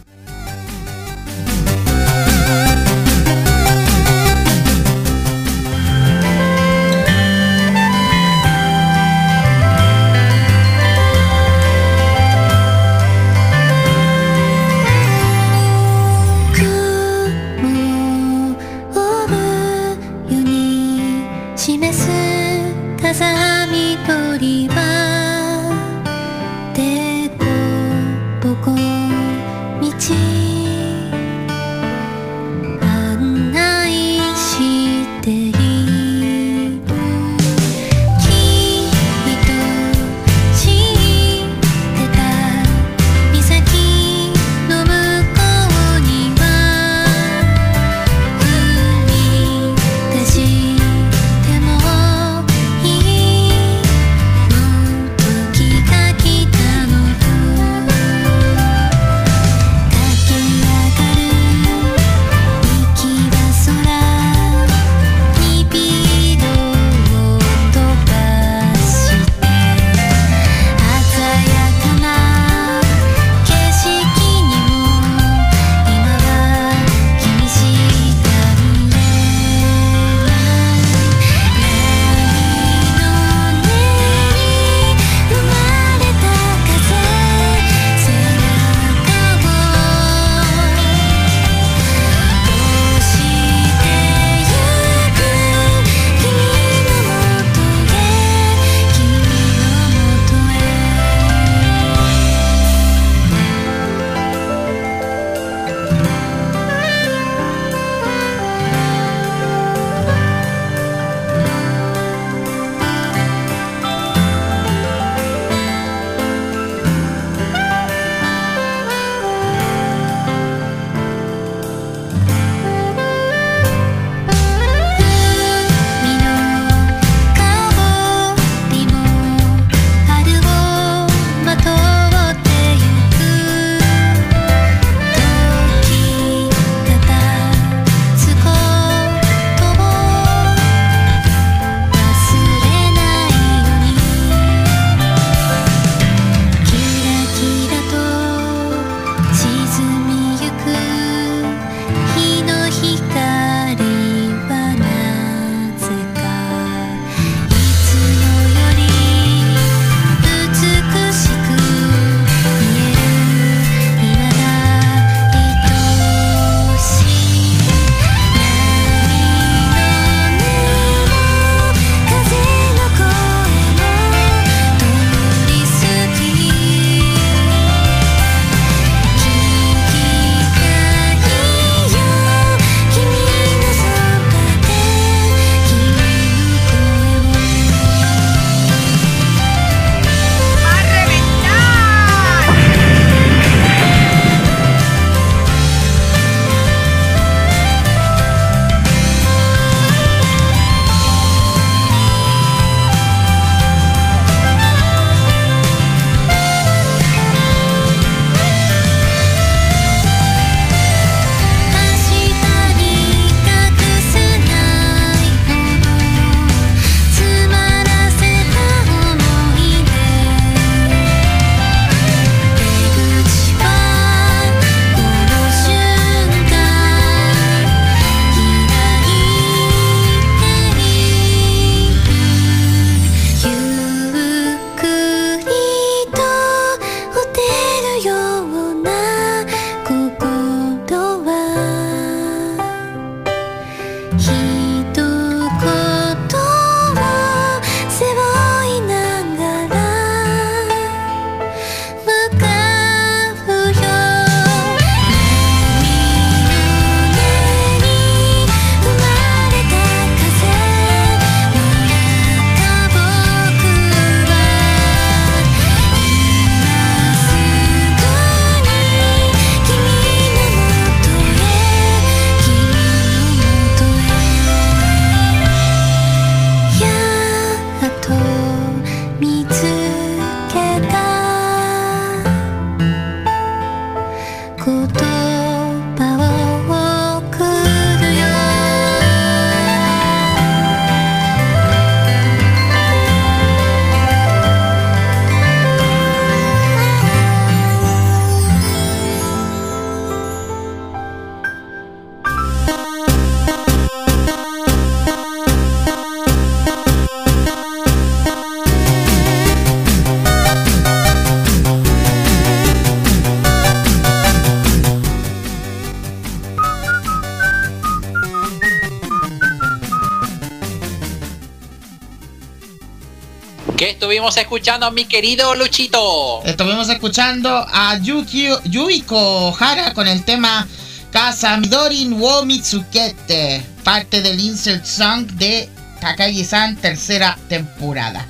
estuvimos escuchando, mi querido Luchito? Estuvimos escuchando a Yuki, Yuiko Hara con el tema Casa Midorin wo Mitsukete, parte del insert song de Takagi-san, tercera temporada.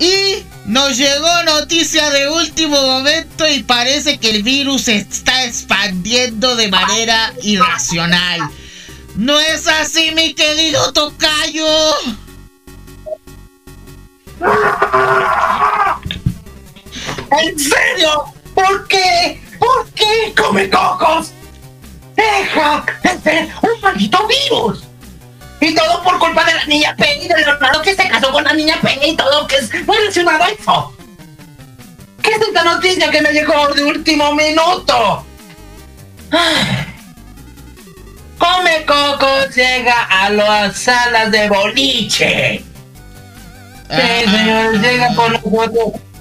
Y nos llegó noticia de último momento y parece que el virus está expandiendo de manera irracional. ¿No es así, mi querido Tocayo? ¿En serio? ¿Por qué? ¿Por qué come cocos? Deja de ser un maldito virus. Y todo por culpa de la niña Penny de Leonardo que se casó con la niña Penny y todo que es relacionado a eso. ¿Qué es esta noticia que me llegó de último minuto? Come Cocos llega a las salas de boliche. Llega con un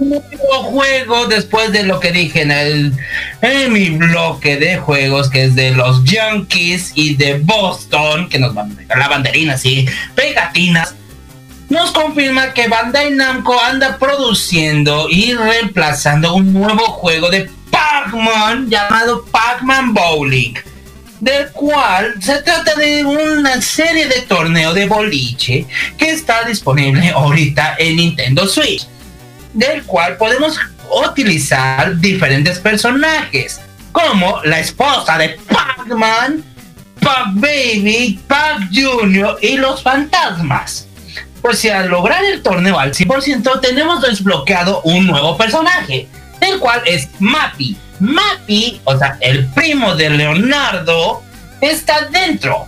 nuevo juego después de lo que dije en el en mi bloque de juegos que es de los Yankees y de Boston, que nos van a dejar la banderina así, pegatinas. Nos confirma que Bandai Namco anda produciendo y reemplazando un nuevo juego de Pac-Man llamado Pac-Man Bowling del cual se trata de una serie de torneo de boliche que está disponible ahorita en Nintendo Switch, del cual podemos utilizar diferentes personajes, como la esposa de Pac-Man, Pac-Baby, Pac Jr. y los fantasmas. Pues si al lograr el torneo al 100% tenemos desbloqueado un nuevo personaje, el cual es Mappy, Mappy, o sea, el primo de Leonardo, está dentro.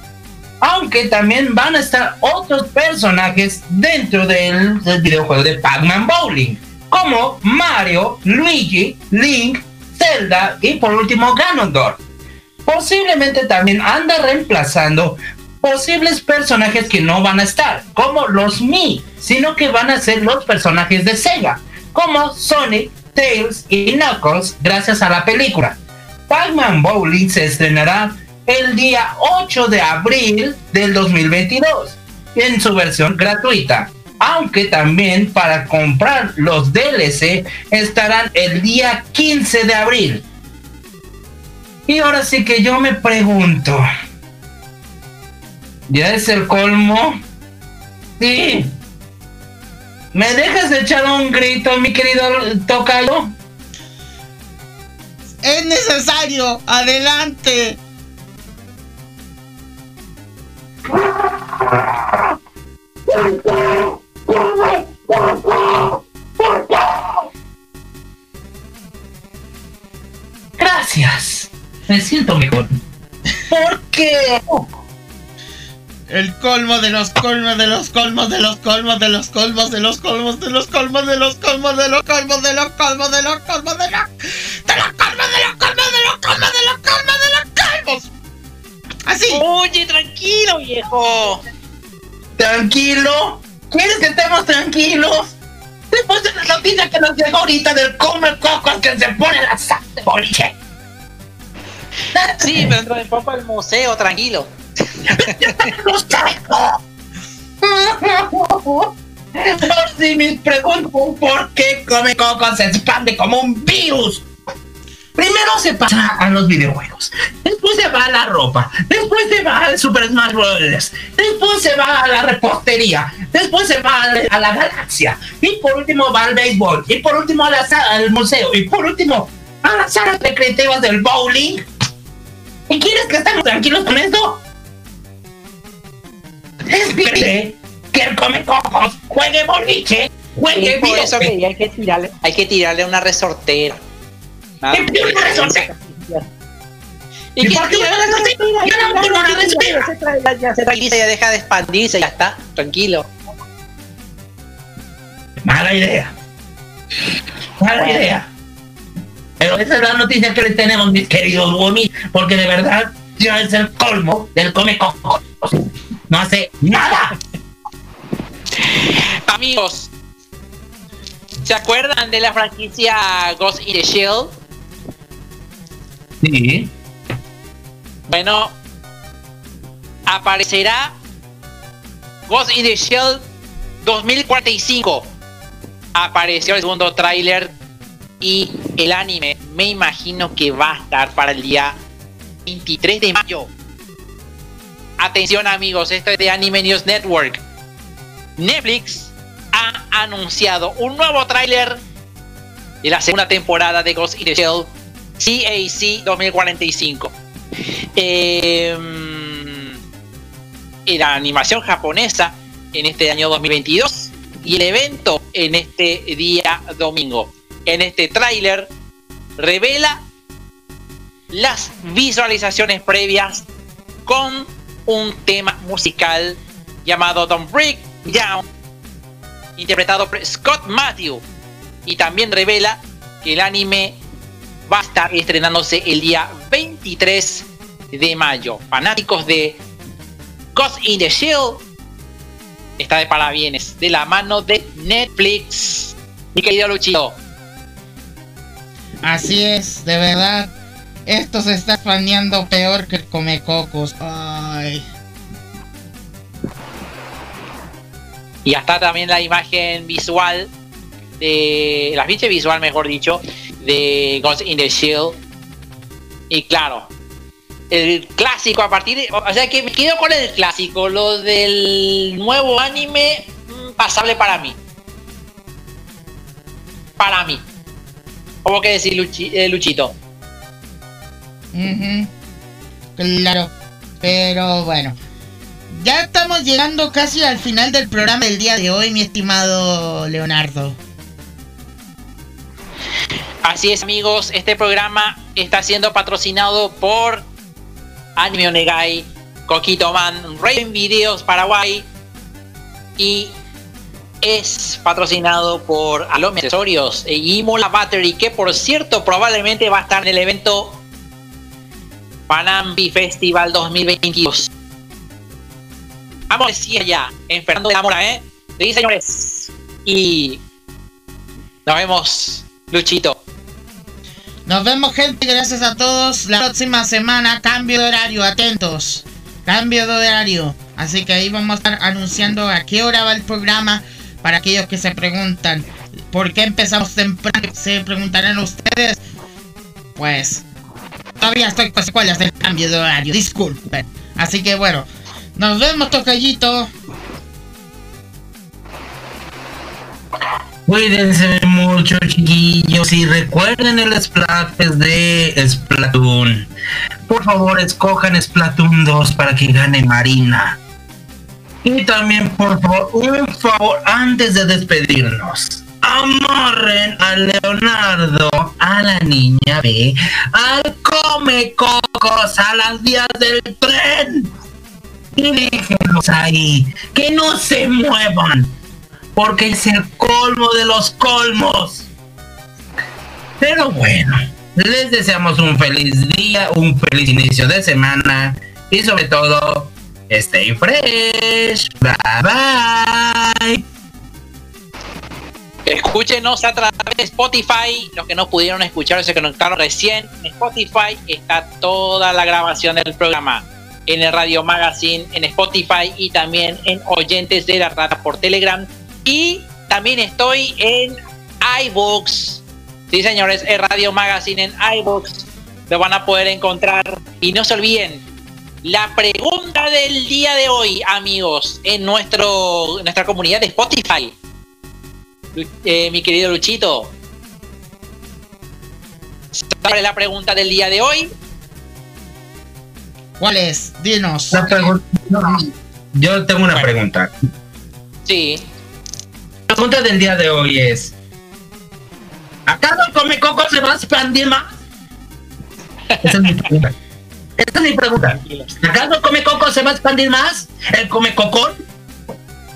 Aunque también van a estar otros personajes dentro del, videojuego de Pac-Man Bowling, como Mario, Luigi, Link, Zelda y por último Ganondorf. Posiblemente también anda reemplazando posibles personajes que no van a estar, como los Mi, sino que van a ser los personajes de Sega, como Sonic, Tails y Knuckles gracias a la película. Pac-Man Bowling se estrenará el día 8 de abril del 2022 en su versión gratuita. Aunque también para comprar los DLC estarán el día 15 de abril. Y ahora sí que yo me pregunto. ¿Ya es el colmo? Sí, ¿Me dejas echar un grito, mi querido Tocayo? Es necesario, adelante. Gracias. Me siento mejor. ¿Por qué? El colmo de los colmos de los colmos de los colmos de los colmos de los colmos de los colmos de los colmos de los colmos de los colmos de los colmos de los de los colmos de los colmos de los colmos de los colmos de los colmos. Así. Oye, tranquilo, viejo. ¿Tranquilo? ¿Quieres que estemos tranquilos? Después de la noticia que nos llegó ahorita del comer cocos que se pone la sal de boliche. Sí, pero dentro de poco el museo, tranquilo. Por qué Come Coco se expande como un virus. Primero se pasa a los videojuegos, después se va a la ropa, después se va al Super Smash Bros. Después se va a la repostería, después se va a la galaxia, y por último va al béisbol, y por último a la sala al museo, y por último a las salas recreativas del bowling. ¿Y quieres que estemos tranquilos con esto? Espere que el come cocos juegue boliche, juegue Y por eso que hay que tirarle, hay que tirarle una resortera. Nada ¿Qué tiene una resortera? ¿Y ¿Y por qué una resortera? Yo no pongo una resortera. Ya se tranquiliza, ya deja de expandirse, ya está, tranquilo. Mala idea. Mala idea. Pero esa es la noticia que les tenemos, mis queridos Womi, porque de verdad ya es el colmo del come cocos. No hace nada. Amigos, ¿se acuerdan de la franquicia Ghost in the Shell? Sí. Bueno, aparecerá Ghost in the Shell 2045. apareció el segundo tráiler y el anime me imagino que va a estar para el día 23 de mayo. Atención amigos, esto es de Anime News Network. Netflix ha anunciado un nuevo tráiler de la segunda temporada de Ghost in the Shell CAC 2045. Eh, la animación japonesa en este año 2022 y el evento en este día domingo. En este tráiler revela las visualizaciones previas con un tema musical llamado Don't Break Down, interpretado por Scott Matthew. Y también revela que el anime va a estar estrenándose el día 23 de mayo. Fanáticos de Ghost in the Shield está de parabienes de la mano de Netflix. Mi querido Luchito. Así es, de verdad. Esto se está planeando peor que el Comecocos. Ay. Y hasta también la imagen visual de. La ficha visual, mejor dicho, de Ghost in the Shield. Y claro, el clásico a partir de. O sea que me quedo con el clásico. Lo del nuevo anime, mm, pasable para mí. Para mí. ¿Cómo que decir, Luchi- eh, Luchito? Claro. Pero bueno. Ya estamos llegando casi al final del programa del día de hoy, mi estimado Leonardo. Así es, amigos. Este programa está siendo patrocinado por Anime Onegai, Coquito Man, Raven Videos Paraguay y es patrocinado por Alome Accesorios e Imola Battery, que por cierto probablemente va a estar en el evento Panambi Festival 2022. Vamos decir allá, en Fernando de la Mora, ¿eh? Sí, señores. Y nos vemos, Luchito. Nos vemos, gente. Gracias a todos. La próxima semana, cambio de horario. Atentos. Cambio de horario. Así que ahí vamos a estar anunciando a qué hora va el programa. Para aquellos que se preguntan por qué empezamos temprano, se preguntarán ustedes. Pues todavía estoy con secuelas del cambio de horario. Disculpen. Así que bueno, nos vemos, tocallito. Cuídense mucho, chiquillos, y recuerden el Splatfest de Splatoon. Por favor, escojan Splatoon 2 para que gane Marina. Y también, por favor, un favor antes de despedirnos. Amarren a Leonardo, a la niña B, al come cocos, a las vías del tren. Y déjenlos ahí, que no se muevan porque es el colmo de los colmos. Pero bueno, les deseamos un feliz día, un feliz inicio de semana y sobre todo, stay fresh. Bye bye. Escúchenos a través de Spotify. Los que no pudieron escuchar se conectaron recién. En Spotify está toda la grabación del programa. En el Radio Magazine, en Spotify y también en Oyentes de la Rata por Telegram. Y también estoy en iBooks. Sí, señores, el Radio Magazine en iBooks. Lo van a poder encontrar. Y no se olviden, la pregunta del día de hoy, amigos, en nuestro, en nuestra comunidad de Spotify. Eh, mi querido Luchito. ¿Cuál es la pregunta del día de hoy? ¿Cuál es? Dinos. La pregunta- Yo tengo una Bueno. pregunta. Sí. La pregunta del día de hoy es: ¿Acaso el come coco se va a expandir más? Esa es mi pregunta. Esa es mi pregunta. ¿Acaso el come coco se va a expandir más? ¿El come cocón?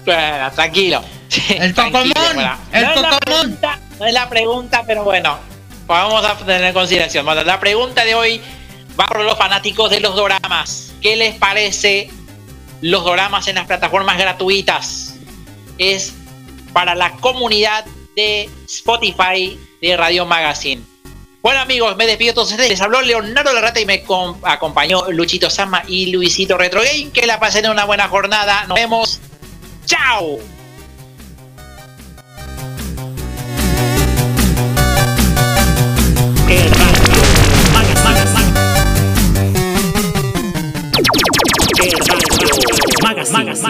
Bueno, tranquilo. El bueno. el no Es la cocomón. pregunta, no es la pregunta, pero bueno, vamos a tener en consideración. Bueno, la pregunta de hoy va por los fanáticos de los doramas. ¿Qué les parece los doramas en las plataformas gratuitas? Es para la comunidad de Spotify de Radio Magazine. Bueno amigos, me despido entonces. Les habló Leonardo Larrata y me com- acompañó Luchito Sama y Luisito Retro Game. Que la pasen una buena jornada. Nos vemos. ¡Chao! Magazine.